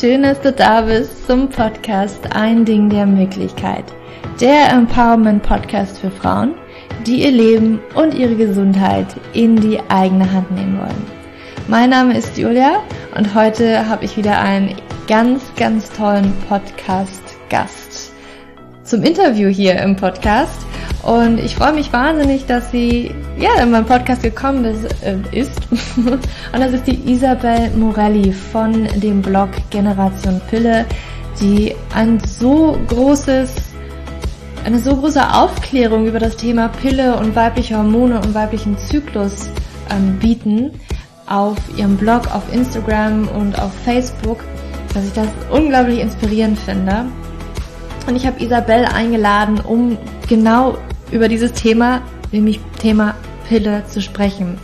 schön, dass du da bist zum Podcast Ein Ding der Möglichkeit. Der Empowerment Podcast für Frauen, die ihr Leben und ihre Gesundheit in die eigene Hand nehmen wollen. Mein Name ist Julia und heute habe ich wieder einen ganz, ganz tollen Podcast-Gast zum Interview hier im Podcast. Und ich freue mich wahnsinnig, dass sie ja in meinem Podcast gekommen ist. Äh. Und das ist die Isabel Morelli von dem Blog Generation Pille, die ein so großes, eine so große Aufklärung über das Thema Pille und weibliche Hormone und weiblichen Zyklus ähm, bieten auf ihrem Blog, auf Instagram und auf Facebook, dass ich das unglaublich inspirierend finde. Und ich habe Isabel eingeladen, um genau über dieses Thema, nämlich Thema Pille, zu sprechen.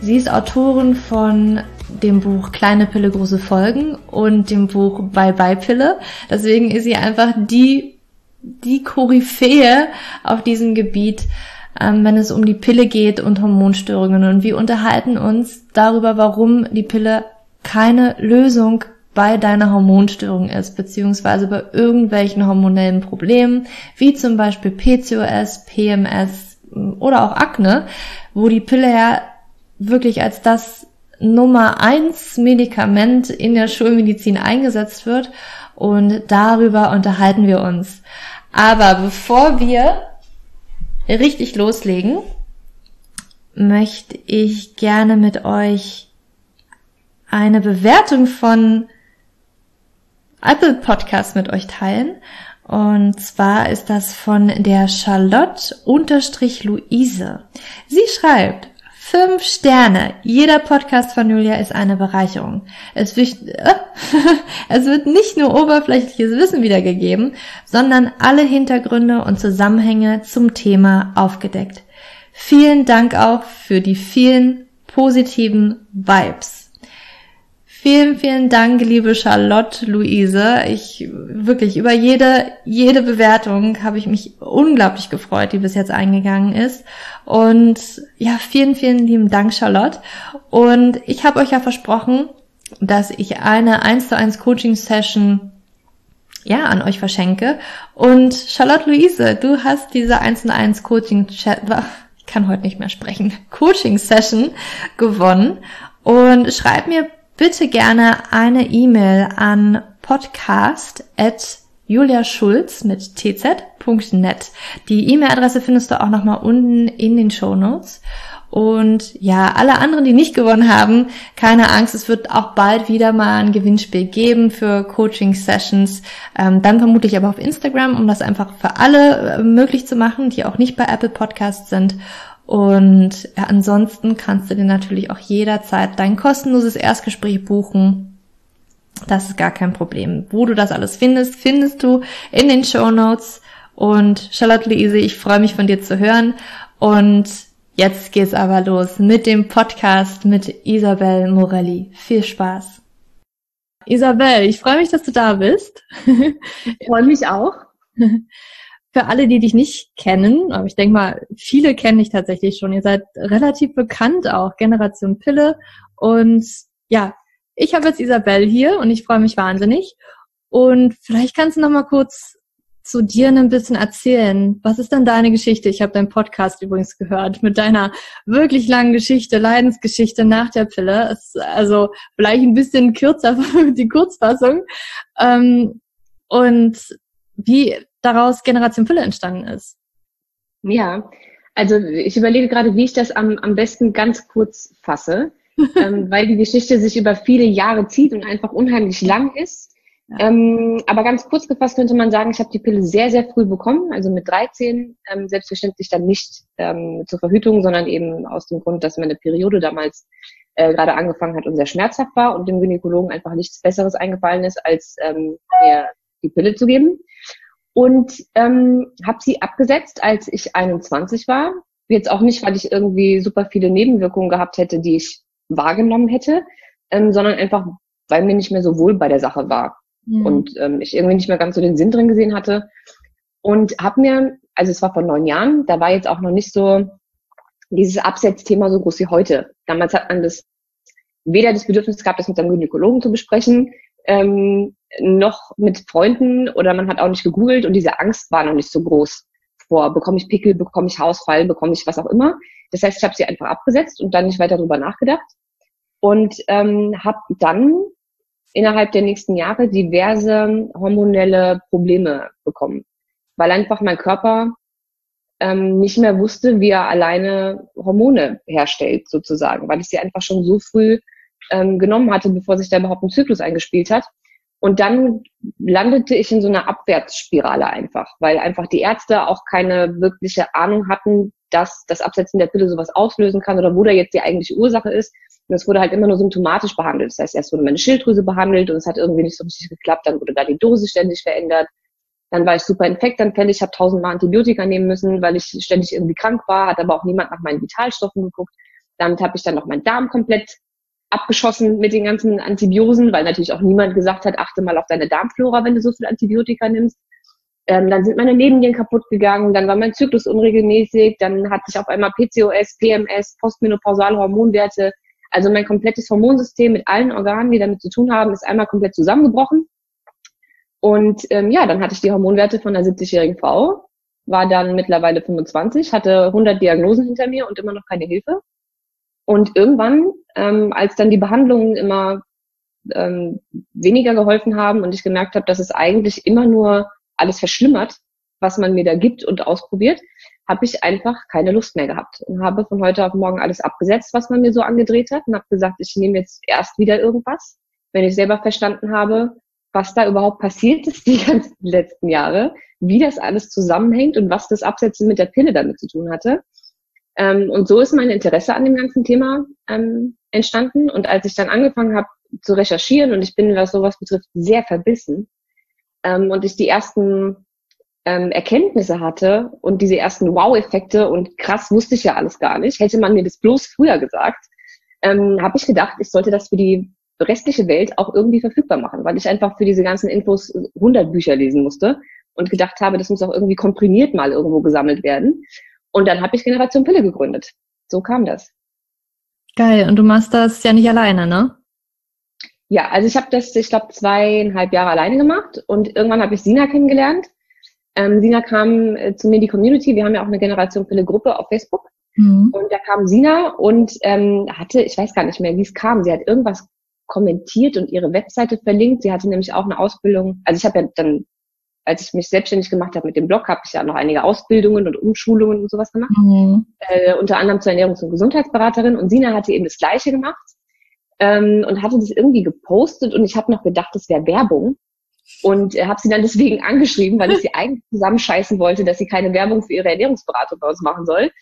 Sie ist Autorin von dem Buch Kleine Pille, große Folgen und dem Buch Bye Bye Pille. Deswegen ist sie einfach die, die Koryphäe auf diesem Gebiet, ähm, wenn es um die Pille geht und Hormonstörungen. Und wir unterhalten uns darüber, warum die Pille keine Lösung bei deiner Hormonstörung ist, beziehungsweise bei irgendwelchen hormonellen Problemen, wie zum Beispiel PCOS, PMS mm, oder auch Akne, wo die Pille ja wirklich als das Nummer eins Medikament in der Schulmedizin eingesetzt wird und darüber unterhalten wir uns. Aber bevor wir richtig loslegen, möchte ich gerne mit euch eine Bewertung von Apple Podcast mit euch teilen. Und zwar ist das von der Charlotte unterstrich Luise. Sie schreibt, Fünf Sterne. Jeder Podcast von Julia ist eine Bereicherung. Es wird, äh, es wird nicht nur oberflächliches Wissen wiedergegeben, sondern alle Hintergründe und Zusammenhänge zum Thema aufgedeckt. Vielen Dank auch für die vielen positiven Vibes. Vielen, vielen Dank, liebe Charlotte Luise. Ich wirklich über jede, jede Bewertung habe ich mich unglaublich gefreut, die bis jetzt eingegangen ist. Und ja, vielen, vielen lieben Dank, Charlotte. Und ich habe euch ja versprochen, dass ich eine 1 zu 1 Coaching Session ja, an euch verschenke. Und Charlotte Luise, du hast diese 1 zu 1 Coaching ich kann heute nicht mehr sprechen, Coaching Session gewonnen. Und schreib mir bitte gerne eine E-Mail an podcast juliaschulz mit tz.net. Die E-Mail-Adresse findest du auch nochmal unten in den Show Notes. Und ja, alle anderen, die nicht gewonnen haben, keine Angst, es wird auch bald wieder mal ein Gewinnspiel geben für Coaching-Sessions. Ähm, dann vermutlich aber auf Instagram, um das einfach für alle äh, möglich zu machen, die auch nicht bei Apple Podcasts sind. Und ja, ansonsten kannst du dir natürlich auch jederzeit dein kostenloses Erstgespräch buchen. Das ist gar kein Problem. Wo du das alles findest, findest du in den Show Notes. Und Charlotte Luise, ich freue mich von dir zu hören. Und jetzt geht's aber los mit dem Podcast mit Isabel Morelli. Viel Spaß. Isabel, ich freue mich, dass du da bist. Ich freue mich auch. für alle, die dich nicht kennen, aber ich denke mal, viele kennen dich tatsächlich schon. Ihr seid relativ bekannt auch, Generation Pille. Und ja, ich habe jetzt Isabel hier und ich freue mich wahnsinnig. Und vielleicht kannst du noch mal kurz zu dir ein bisschen erzählen. Was ist denn deine Geschichte? Ich habe deinen Podcast übrigens gehört mit deiner wirklich langen Geschichte, Leidensgeschichte nach der Pille. Also vielleicht ein bisschen kürzer die Kurzfassung. Ähm, und wie daraus Generation Fülle entstanden ist. Ja, also ich überlege gerade, wie ich das am, am besten ganz kurz fasse, ähm, weil die Geschichte sich über viele Jahre zieht und einfach unheimlich lang ist. Ja. Ähm, aber ganz kurz gefasst könnte man sagen, ich habe die Pille sehr, sehr früh bekommen, also mit 13, ähm, selbstverständlich dann nicht ähm, zur Verhütung, sondern eben aus dem Grund, dass meine Periode damals äh, gerade angefangen hat und sehr schmerzhaft war und dem Gynäkologen einfach nichts Besseres eingefallen ist, als ähm, mir die Pille zu geben und ähm, habe sie abgesetzt, als ich 21 war. Jetzt auch nicht, weil ich irgendwie super viele Nebenwirkungen gehabt hätte, die ich wahrgenommen hätte, ähm, sondern einfach, weil mir nicht mehr so wohl bei der Sache war mhm. und ähm, ich irgendwie nicht mehr ganz so den Sinn drin gesehen hatte und habe mir, also es war vor neun Jahren, da war jetzt auch noch nicht so dieses Absetzthema so groß wie heute. Damals hat man das weder das Bedürfnis gehabt, das mit seinem Gynäkologen zu besprechen, ähm, noch mit Freunden oder man hat auch nicht gegoogelt und diese Angst war noch nicht so groß vor, bekomme ich Pickel, bekomme ich Hausfall, bekomme ich was auch immer. Das heißt, ich habe sie einfach abgesetzt und dann nicht weiter darüber nachgedacht und ähm, habe dann innerhalb der nächsten Jahre diverse hormonelle Probleme bekommen, weil einfach mein Körper ähm, nicht mehr wusste, wie er alleine Hormone herstellt, sozusagen, weil ich sie einfach schon so früh ähm, genommen hatte, bevor sich da überhaupt ein Zyklus eingespielt hat. Und dann landete ich in so einer Abwärtsspirale einfach, weil einfach die Ärzte auch keine wirkliche Ahnung hatten, dass das Absetzen der Pille sowas auslösen kann oder wo da jetzt die eigentliche Ursache ist. Und es wurde halt immer nur symptomatisch behandelt. Das heißt, erst wurde meine Schilddrüse behandelt und es hat irgendwie nicht so richtig geklappt, dann wurde da die Dosis ständig verändert. Dann war ich super infektanfällig, ich habe tausendmal Antibiotika nehmen müssen, weil ich ständig irgendwie krank war, hat aber auch niemand nach meinen Vitalstoffen geguckt. Damit habe ich dann noch meinen Darm komplett abgeschossen mit den ganzen Antibiosen, weil natürlich auch niemand gesagt hat, achte mal auf deine Darmflora, wenn du so viel Antibiotika nimmst. Ähm, dann sind meine Nebennieren kaputt gegangen, dann war mein Zyklus unregelmäßig, dann hatte ich auf einmal PCOS, PMS, postmenopausale Hormonwerte. Also mein komplettes Hormonsystem mit allen Organen, die damit zu tun haben, ist einmal komplett zusammengebrochen. Und ähm, ja, dann hatte ich die Hormonwerte von einer 70-jährigen Frau, war dann mittlerweile 25, hatte 100 Diagnosen hinter mir und immer noch keine Hilfe. Und irgendwann, ähm, als dann die Behandlungen immer ähm, weniger geholfen haben und ich gemerkt habe, dass es eigentlich immer nur alles verschlimmert, was man mir da gibt und ausprobiert, habe ich einfach keine Lust mehr gehabt und habe von heute auf morgen alles abgesetzt, was man mir so angedreht hat und habe gesagt, ich nehme jetzt erst wieder irgendwas, wenn ich selber verstanden habe, was da überhaupt passiert ist die ganzen letzten Jahre, wie das alles zusammenhängt und was das Absetzen mit der Pille damit zu tun hatte. Ähm, und so ist mein Interesse an dem ganzen Thema ähm, entstanden. Und als ich dann angefangen habe zu recherchieren, und ich bin, was sowas betrifft, sehr verbissen, ähm, und ich die ersten ähm, Erkenntnisse hatte und diese ersten Wow-Effekte und krass wusste ich ja alles gar nicht, hätte man mir das bloß früher gesagt, ähm, habe ich gedacht, ich sollte das für die restliche Welt auch irgendwie verfügbar machen, weil ich einfach für diese ganzen Infos 100 Bücher lesen musste und gedacht habe, das muss auch irgendwie komprimiert mal irgendwo gesammelt werden. Und dann habe ich Generation Pille gegründet. So kam das. Geil. Und du machst das ja nicht alleine, ne? Ja, also ich habe das, ich glaube, zweieinhalb Jahre alleine gemacht und irgendwann habe ich Sina kennengelernt. Ähm, Sina kam äh, zu mir in die Community. Wir haben ja auch eine Generation Pille Gruppe auf Facebook. Mhm. Und da kam Sina und ähm, hatte, ich weiß gar nicht mehr, wie es kam. Sie hat irgendwas kommentiert und ihre Webseite verlinkt. Sie hatte nämlich auch eine Ausbildung. Also ich habe ja dann, als ich mich selbstständig gemacht habe mit dem Blog, habe ich ja noch einige Ausbildungen und Umschulungen und sowas gemacht. Mhm. Äh, unter anderem zur Ernährungs- und Gesundheitsberaterin. Und Sina hatte eben das Gleiche gemacht ähm, und hatte das irgendwie gepostet. Und ich habe noch gedacht, das wäre Werbung. Und äh, habe sie dann deswegen angeschrieben, weil ich sie eigentlich zusammenscheißen wollte, dass sie keine Werbung für ihre Ernährungsberatung bei uns machen soll.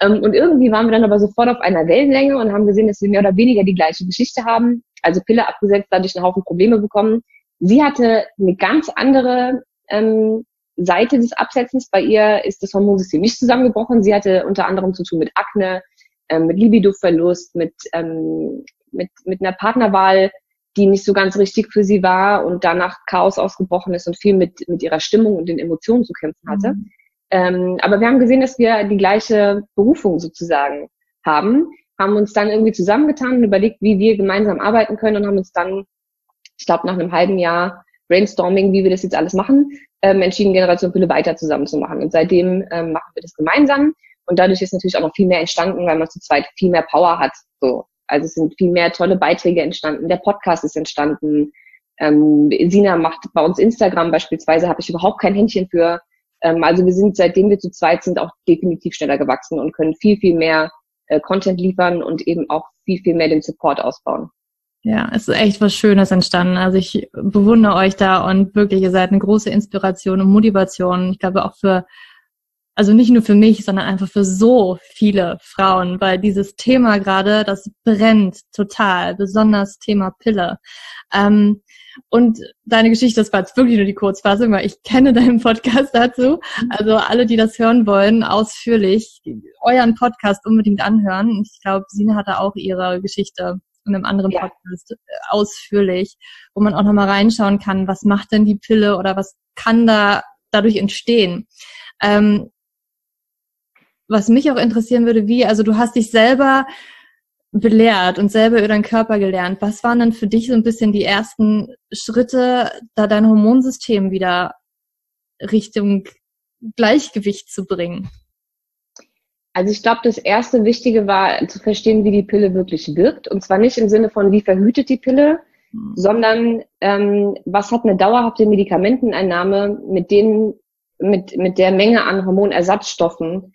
Ähm, und irgendwie waren wir dann aber sofort auf einer Wellenlänge und haben gesehen, dass wir mehr oder weniger die gleiche Geschichte haben. Also Pille abgesetzt, dadurch einen Haufen Probleme bekommen. Sie hatte eine ganz andere ähm, Seite des Absetzens. Bei ihr ist das Hormonsystem nicht zusammengebrochen. Sie hatte unter anderem zu tun mit Akne, ähm, mit Libidoverlust, mit, ähm, mit, mit einer Partnerwahl, die nicht so ganz richtig für sie war und danach Chaos ausgebrochen ist und viel mit, mit ihrer Stimmung und den Emotionen zu kämpfen hatte. Mhm. Ähm, aber wir haben gesehen, dass wir die gleiche Berufung sozusagen haben, haben uns dann irgendwie zusammengetan und überlegt, wie wir gemeinsam arbeiten können und haben uns dann, ich glaube, nach einem halben Jahr Brainstorming, wie wir das jetzt alles machen, ähm, entschieden, Generation Pille weiter zusammen zu machen. Und seitdem ähm, machen wir das gemeinsam. Und dadurch ist natürlich auch noch viel mehr entstanden, weil man zu zweit viel mehr Power hat. So. Also es sind viel mehr tolle Beiträge entstanden. Der Podcast ist entstanden. Ähm, Sina macht bei uns Instagram beispielsweise, habe ich überhaupt kein Händchen für. Ähm, also wir sind, seitdem wir zu zweit sind, auch definitiv schneller gewachsen und können viel, viel mehr äh, Content liefern und eben auch viel, viel mehr den Support ausbauen. Ja, es ist echt was Schönes entstanden. Also ich bewundere euch da und wirklich, ihr seid eine große Inspiration und Motivation. Ich glaube auch für, also nicht nur für mich, sondern einfach für so viele Frauen, weil dieses Thema gerade, das brennt total, besonders Thema Pille. Ähm, und deine Geschichte, das war jetzt wirklich nur die Kurzfassung, weil ich kenne deinen Podcast dazu. Also alle, die das hören wollen, ausführlich, euren Podcast unbedingt anhören. Ich glaube, Sina hatte auch ihre Geschichte in einem anderen ja. Podcast äh, ausführlich, wo man auch nochmal reinschauen kann, was macht denn die Pille oder was kann da dadurch entstehen. Ähm, was mich auch interessieren würde, wie, also du hast dich selber belehrt und selber über deinen Körper gelernt. Was waren denn für dich so ein bisschen die ersten Schritte, da dein Hormonsystem wieder Richtung Gleichgewicht zu bringen? Also ich glaube, das erste Wichtige war zu verstehen, wie die Pille wirklich wirkt. Und zwar nicht im Sinne von, wie verhütet die Pille, mhm. sondern ähm, was hat eine dauerhafte Medikamenteneinnahme mit denen, mit, mit der Menge an Hormonersatzstoffen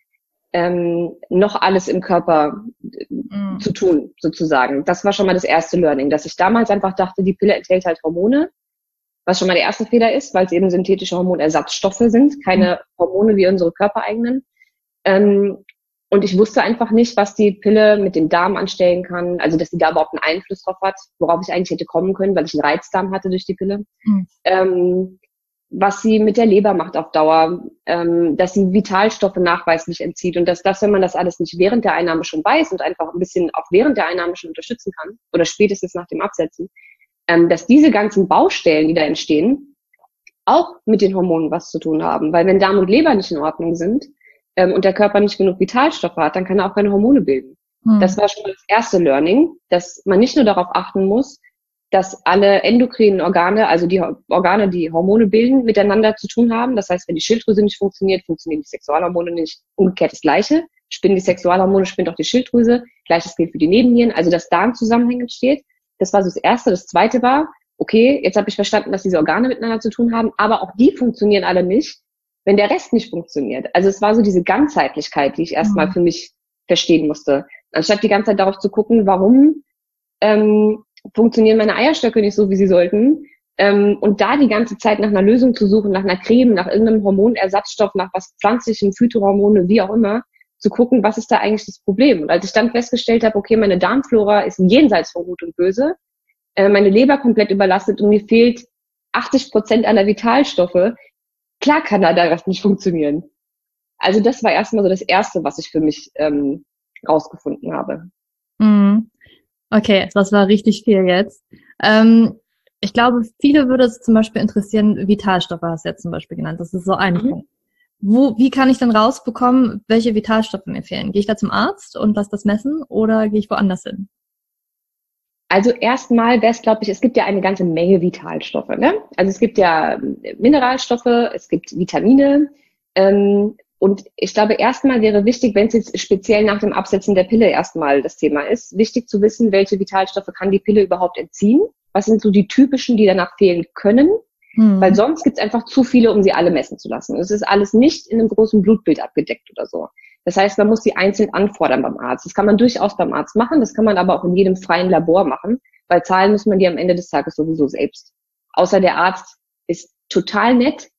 ähm, noch alles im Körper mhm. zu tun, sozusagen. Das war schon mal das erste Learning, dass ich damals einfach dachte, die Pille enthält halt Hormone, was schon mal der erste Fehler ist, weil es eben synthetische Hormonersatzstoffe sind, keine mhm. Hormone wie unsere körpereigenen. Ähm, und ich wusste einfach nicht, was die Pille mit dem Darm anstellen kann, also dass sie da überhaupt einen Einfluss drauf hat, worauf ich eigentlich hätte kommen können, weil ich einen Reizdarm hatte durch die Pille. Mhm. Ähm, was sie mit der Leber macht auf Dauer, ähm, dass sie Vitalstoffe nachweislich entzieht und dass das, wenn man das alles nicht während der Einnahme schon weiß und einfach ein bisschen auch während der Einnahme schon unterstützen kann oder spätestens nach dem Absetzen, ähm, dass diese ganzen Baustellen, die da entstehen, auch mit den Hormonen was zu tun haben. Weil wenn Darm und Leber nicht in Ordnung sind ähm, und der Körper nicht genug Vitalstoffe hat, dann kann er auch keine Hormone bilden. Mhm. Das war schon das erste Learning, dass man nicht nur darauf achten muss, dass alle endokrinen Organe, also die Organe, die Hormone bilden, miteinander zu tun haben. Das heißt, wenn die Schilddrüse nicht funktioniert, funktionieren die Sexualhormone nicht. Umgekehrt das Gleiche. Spinnen die Sexualhormone, spinnt auch die Schilddrüse. Gleiches gilt für die Nebennieren. Also, dass da ein Zusammenhang entsteht. Das war so das Erste. Das Zweite war, okay, jetzt habe ich verstanden, dass diese Organe miteinander zu tun haben, aber auch die funktionieren alle nicht, wenn der Rest nicht funktioniert. Also es war so diese Ganzheitlichkeit, die ich erstmal mhm. für mich verstehen musste. Anstatt die ganze Zeit darauf zu gucken, warum ähm, funktionieren meine Eierstöcke nicht so, wie sie sollten. Ähm, und da die ganze Zeit nach einer Lösung zu suchen, nach einer Creme, nach irgendeinem Hormonersatzstoff, nach was pflanzlichem, Phytohormone, wie auch immer, zu gucken, was ist da eigentlich das Problem. Und als ich dann festgestellt habe, okay, meine Darmflora ist jenseits von Gut und Böse, äh, meine Leber komplett überlastet und mir fehlt 80 Prozent aller Vitalstoffe, klar kann da das nicht funktionieren. Also das war erstmal so das Erste, was ich für mich ähm, rausgefunden habe. Mhm. Okay, das war richtig viel jetzt. Ähm, ich glaube, viele würde es zum Beispiel interessieren, Vitalstoffe hast du jetzt zum Beispiel genannt. Das ist so ein mhm. Punkt. Wo, wie kann ich denn rausbekommen, welche Vitalstoffe mir fehlen? Gehe ich da zum Arzt und lasse das messen oder gehe ich woanders hin? Also erstmal wäre es, glaube ich, es gibt ja eine ganze Menge Vitalstoffe. Ne? Also es gibt ja Mineralstoffe, es gibt Vitamine. Ähm, und ich glaube, erstmal wäre wichtig, wenn es jetzt speziell nach dem Absetzen der Pille erstmal das Thema ist, wichtig zu wissen, welche Vitalstoffe kann die Pille überhaupt entziehen? Was sind so die typischen, die danach fehlen können? Mhm. Weil sonst gibt es einfach zu viele, um sie alle messen zu lassen. Es ist alles nicht in einem großen Blutbild abgedeckt oder so. Das heißt, man muss die einzeln anfordern beim Arzt. Das kann man durchaus beim Arzt machen, das kann man aber auch in jedem freien Labor machen, weil zahlen muss man die am Ende des Tages sowieso selbst. Außer der Arzt ist total nett,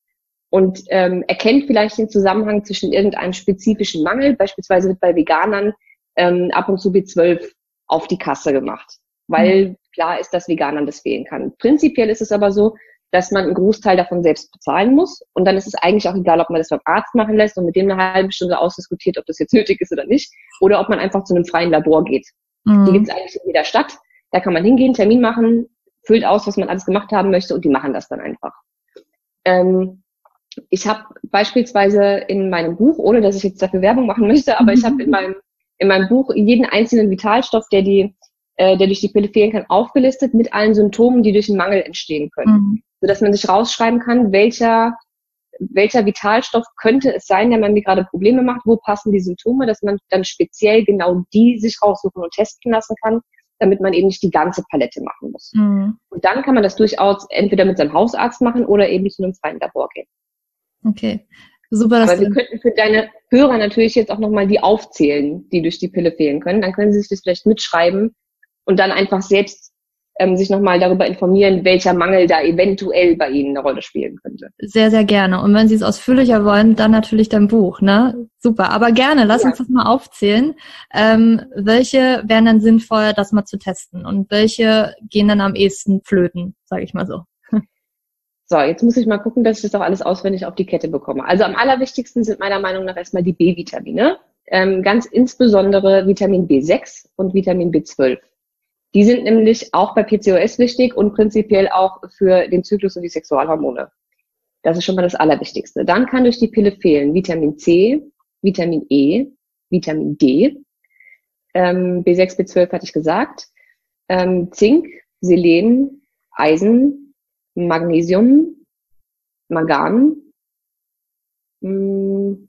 und ähm, erkennt vielleicht den Zusammenhang zwischen irgendeinem spezifischen Mangel. Beispielsweise wird bei Veganern ähm, ab und zu B12 auf die Kasse gemacht, weil mhm. klar ist, dass Veganern das fehlen kann. Prinzipiell ist es aber so, dass man einen Großteil davon selbst bezahlen muss. Und dann ist es eigentlich auch egal, ob man das beim Arzt machen lässt und mit dem eine halbe Stunde ausdiskutiert, ob das jetzt nötig ist oder nicht, oder ob man einfach zu einem freien Labor geht. Mhm. Die gibt es eigentlich in jeder Stadt. Da kann man hingehen, Termin machen, füllt aus, was man alles gemacht haben möchte und die machen das dann einfach. Ähm, ich habe beispielsweise in meinem Buch, ohne dass ich jetzt dafür Werbung machen möchte, aber ich habe in meinem, in meinem Buch jeden einzelnen Vitalstoff, der die, äh, der durch die Pille fehlen kann, aufgelistet mit allen Symptomen, die durch den Mangel entstehen können. Mhm. Sodass man sich rausschreiben kann, welcher, welcher Vitalstoff könnte es sein, der man mir gerade Probleme macht, wo passen die Symptome, dass man dann speziell genau die sich raussuchen und testen lassen kann, damit man eben nicht die ganze Palette machen muss. Mhm. Und dann kann man das durchaus entweder mit seinem Hausarzt machen oder eben zu einem freien Labor gehen. Okay. Super. Aber wir könnten für deine Hörer natürlich jetzt auch nochmal die aufzählen, die durch die Pille fehlen können. Dann können sie sich das vielleicht mitschreiben und dann einfach selbst ähm, sich nochmal darüber informieren, welcher Mangel da eventuell bei Ihnen eine Rolle spielen könnte. Sehr, sehr gerne. Und wenn Sie es ausführlicher wollen, dann natürlich dein Buch, ne? Super. Aber gerne, lass ja. uns das mal aufzählen. Ähm, welche wären dann sinnvoll, das mal zu testen? Und welche gehen dann am ehesten flöten, sage ich mal so? So, jetzt muss ich mal gucken, dass ich das auch alles auswendig auf die Kette bekomme. Also am allerwichtigsten sind meiner Meinung nach erstmal die B-Vitamine. Ähm, ganz insbesondere Vitamin B6 und Vitamin B12. Die sind nämlich auch bei PCOS wichtig und prinzipiell auch für den Zyklus und die Sexualhormone. Das ist schon mal das Allerwichtigste. Dann kann durch die Pille fehlen Vitamin C, Vitamin E, Vitamin D. ähm, B6, B12 hatte ich gesagt, ähm, Zink, Selen, Eisen, Magnesium, Mangan. Hm,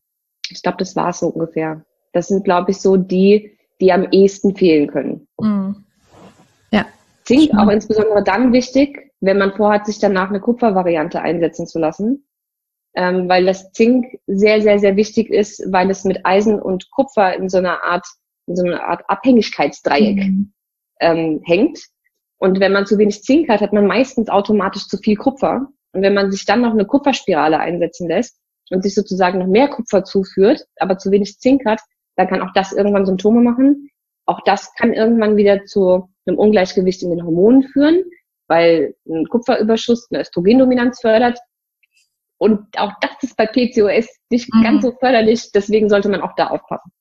ich glaube, das war es so ungefähr. Das sind, glaube ich, so die, die am ehesten fehlen können. Mhm. Zink auch insbesondere dann wichtig, wenn man vorhat, sich danach eine Kupfervariante einsetzen zu lassen, ähm, weil das Zink sehr, sehr, sehr wichtig ist, weil es mit Eisen und Kupfer in so einer Art, in so einer Art Abhängigkeitsdreieck mhm. ähm, hängt. Und wenn man zu wenig Zink hat, hat man meistens automatisch zu viel Kupfer. Und wenn man sich dann noch eine Kupferspirale einsetzen lässt und sich sozusagen noch mehr Kupfer zuführt, aber zu wenig Zink hat, dann kann auch das irgendwann Symptome machen. Auch das kann irgendwann wieder zu einem Ungleichgewicht in den Hormonen führen, weil ein Kupferüberschuss eine Östrogendominanz fördert. Und auch das ist bei PCOS nicht mhm. ganz so förderlich, deswegen sollte man auch da aufpassen.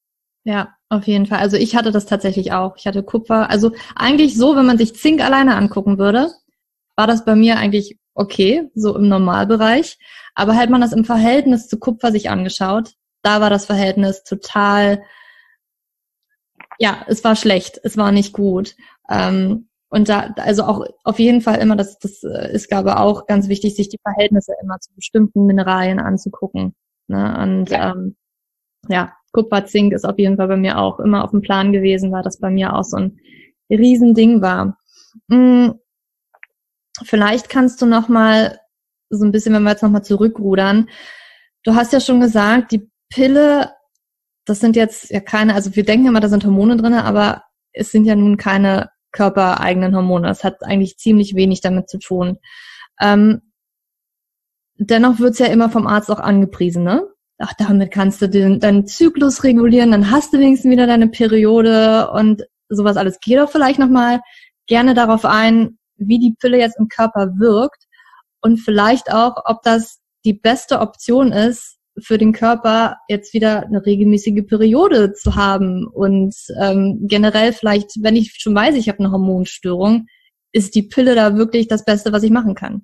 Ja, auf jeden Fall. Also ich hatte das tatsächlich auch. Ich hatte Kupfer. Also eigentlich so, wenn man sich Zink alleine angucken würde, war das bei mir eigentlich okay, so im Normalbereich. Aber halt man das im Verhältnis zu Kupfer sich angeschaut, da war das Verhältnis total, ja, es war schlecht, es war nicht gut. Ähm, und da, also auch auf jeden Fall immer, das, das äh, ist, glaube ich, auch ganz wichtig, sich die Verhältnisse immer zu bestimmten Mineralien anzugucken. Ne? Und ja. Ähm, ja, Kupfer, Zink ist auf jeden Fall bei mir auch immer auf dem Plan gewesen, weil das bei mir auch so ein Riesending war. Hm, vielleicht kannst du noch mal so ein bisschen, wenn wir jetzt noch mal zurückrudern. Du hast ja schon gesagt, die Pille, das sind jetzt ja keine, also wir denken immer, da sind Hormone drinne, aber es sind ja nun keine körpereigenen Hormone. Das hat eigentlich ziemlich wenig damit zu tun. Ähm, dennoch wird's ja immer vom Arzt auch angepriesen, ne? ach, damit kannst du den, deinen Zyklus regulieren, dann hast du wenigstens wieder deine Periode und sowas alles. Geh doch vielleicht nochmal gerne darauf ein, wie die Pille jetzt im Körper wirkt und vielleicht auch, ob das die beste Option ist, für den Körper jetzt wieder eine regelmäßige Periode zu haben und ähm, generell vielleicht, wenn ich schon weiß, ich habe eine Hormonstörung, ist die Pille da wirklich das Beste, was ich machen kann?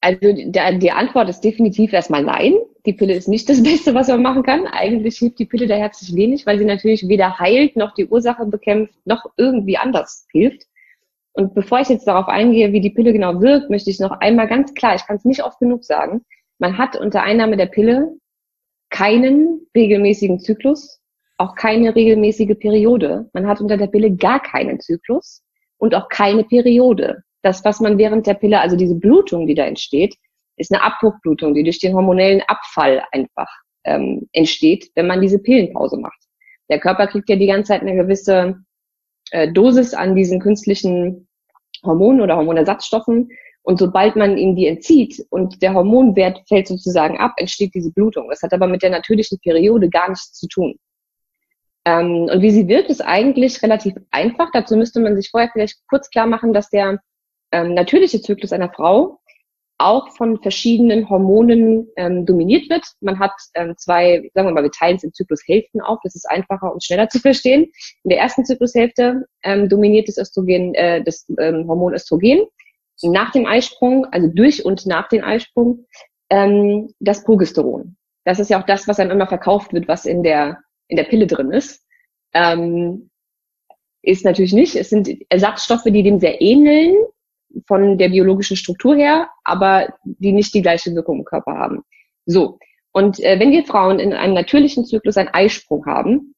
Also der, die Antwort ist definitiv erstmal nein. Die Pille ist nicht das Beste, was man machen kann. Eigentlich hilft die Pille da herzlich wenig, weil sie natürlich weder heilt, noch die Ursache bekämpft, noch irgendwie anders hilft. Und bevor ich jetzt darauf eingehe, wie die Pille genau wirkt, möchte ich noch einmal ganz klar, ich kann es nicht oft genug sagen, man hat unter Einnahme der Pille keinen regelmäßigen Zyklus, auch keine regelmäßige Periode. Man hat unter der Pille gar keinen Zyklus und auch keine Periode das, was man während der Pille, also diese Blutung, die da entsteht, ist eine Abbruchblutung, die durch den hormonellen Abfall einfach ähm, entsteht, wenn man diese Pillenpause macht. Der Körper kriegt ja die ganze Zeit eine gewisse äh, Dosis an diesen künstlichen Hormonen oder Hormonersatzstoffen. Und sobald man ihnen die entzieht und der Hormonwert fällt sozusagen ab, entsteht diese Blutung. Das hat aber mit der natürlichen Periode gar nichts zu tun. Ähm, und wie sie wirkt, ist eigentlich relativ einfach. Dazu müsste man sich vorher vielleicht kurz klar machen, dass der ähm, natürliche Zyklus einer Frau auch von verschiedenen Hormonen ähm, dominiert wird. Man hat ähm, zwei, sagen wir mal, wir teilen es in Zyklushälften auf, das ist einfacher und schneller zu verstehen. In der ersten Zyklushälfte ähm, dominiert das Östrogen, äh, das ähm, Hormon Östrogen. Nach dem Eisprung, also durch und nach dem Eisprung, ähm, das Progesteron. Das ist ja auch das, was dann immer verkauft wird, was in der, in der Pille drin ist. Ähm, ist natürlich nicht. Es sind Ersatzstoffe, die dem sehr ähneln, von der biologischen Struktur her, aber die nicht die gleiche Wirkung im Körper haben. So. Und äh, wenn wir Frauen in einem natürlichen Zyklus einen Eisprung haben,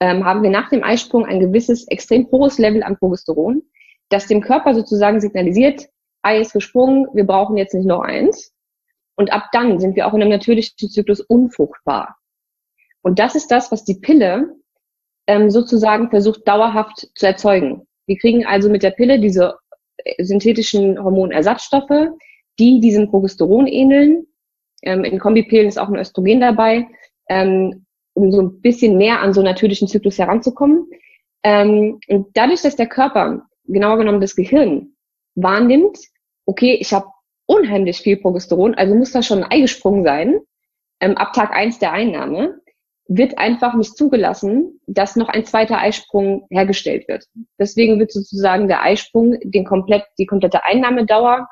ähm, haben wir nach dem Eisprung ein gewisses extrem hohes Level an Progesteron, das dem Körper sozusagen signalisiert, Ei ist gesprungen, wir brauchen jetzt nicht noch eins. Und ab dann sind wir auch in einem natürlichen Zyklus unfruchtbar. Und das ist das, was die Pille ähm, sozusagen versucht dauerhaft zu erzeugen. Wir kriegen also mit der Pille diese synthetischen Hormonersatzstoffe, die diesem Progesteron ähneln. Ähm, in Kombipillen ist auch ein Östrogen dabei, ähm, um so ein bisschen näher an so einen natürlichen Zyklus heranzukommen. Ähm, und dadurch, dass der Körper, genauer genommen das Gehirn, wahrnimmt, okay, ich habe unheimlich viel Progesteron, also muss da schon ein Ei gesprungen sein, ähm, ab Tag eins der Einnahme, wird einfach nicht zugelassen, dass noch ein zweiter Eisprung hergestellt wird. Deswegen wird sozusagen der Eisprung den komplett, die komplette Einnahmedauer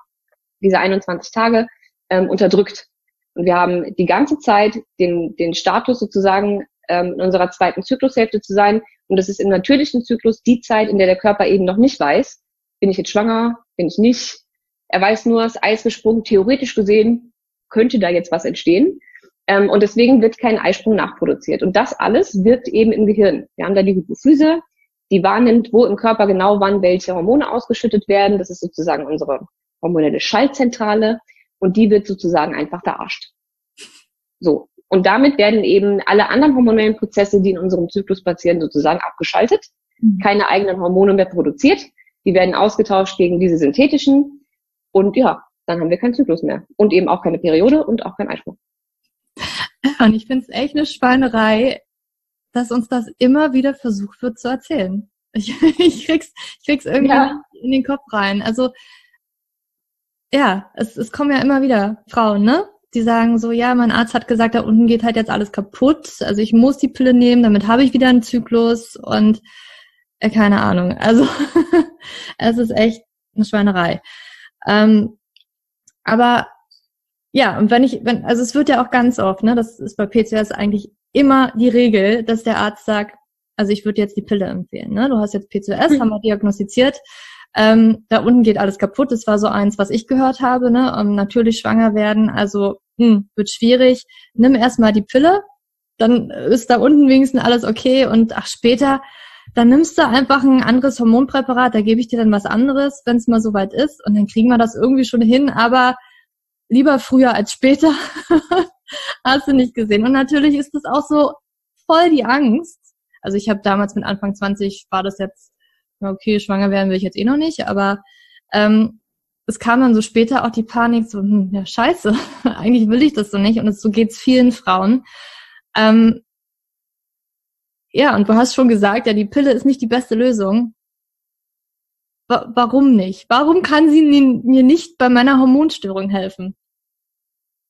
dieser 21 Tage ähm, unterdrückt. Und wir haben die ganze Zeit den, den Status sozusagen ähm, in unserer zweiten Zyklushälfte zu sein. Und das ist im natürlichen Zyklus die Zeit, in der der Körper eben noch nicht weiß, bin ich jetzt schwanger, bin ich nicht. Er weiß nur, es ist Eis gesprungen, theoretisch gesehen könnte da jetzt was entstehen. Ähm, und deswegen wird kein Eisprung nachproduziert. Und das alles wirkt eben im Gehirn. Wir haben da die Hypophyse, die wahrnimmt, wo im Körper genau wann welche Hormone ausgeschüttet werden. Das ist sozusagen unsere hormonelle Schaltzentrale. Und die wird sozusagen einfach verarscht. So. Und damit werden eben alle anderen hormonellen Prozesse, die in unserem Zyklus passieren, sozusagen abgeschaltet. Mhm. Keine eigenen Hormone mehr produziert. Die werden ausgetauscht gegen diese synthetischen. Und ja, dann haben wir keinen Zyklus mehr. Und eben auch keine Periode und auch kein Eisprung. Und ich finde es echt eine Schweinerei, dass uns das immer wieder versucht wird zu erzählen. Ich, ich krieg's, ich krieg's irgendwie ja. in den Kopf rein. Also, ja, es, es kommen ja immer wieder Frauen, ne? Die sagen so, ja, mein Arzt hat gesagt, da unten geht halt jetzt alles kaputt. Also ich muss die Pille nehmen, damit habe ich wieder einen Zyklus und äh, keine Ahnung. Also es ist echt eine Schweinerei. Ähm, aber ja, und wenn ich, wenn, also es wird ja auch ganz oft, ne, das ist bei PCOS eigentlich immer die Regel, dass der Arzt sagt, also ich würde jetzt die Pille empfehlen. Ne? Du hast jetzt PCOS, mhm. haben wir diagnostiziert. Ähm, da unten geht alles kaputt. Das war so eins, was ich gehört habe. Ne? Und natürlich schwanger werden, also hm, wird schwierig. Nimm erstmal die Pille, dann ist da unten wenigstens alles okay. Und ach später, dann nimmst du einfach ein anderes Hormonpräparat. Da gebe ich dir dann was anderes, wenn es mal soweit ist. Und dann kriegen wir das irgendwie schon hin. Aber lieber früher als später. Hast du nicht gesehen. Und natürlich ist das auch so voll die Angst. Also ich habe damals mit Anfang 20 war das jetzt, okay, schwanger werden will ich jetzt eh noch nicht, aber ähm, es kam dann so später auch die Panik, so, hm, ja, scheiße, eigentlich will ich das so nicht. Und so geht's vielen Frauen. Ähm, ja, und du hast schon gesagt, ja, die Pille ist nicht die beste Lösung. Wa warum nicht? Warum kann sie mir nicht bei meiner Hormonstörung helfen?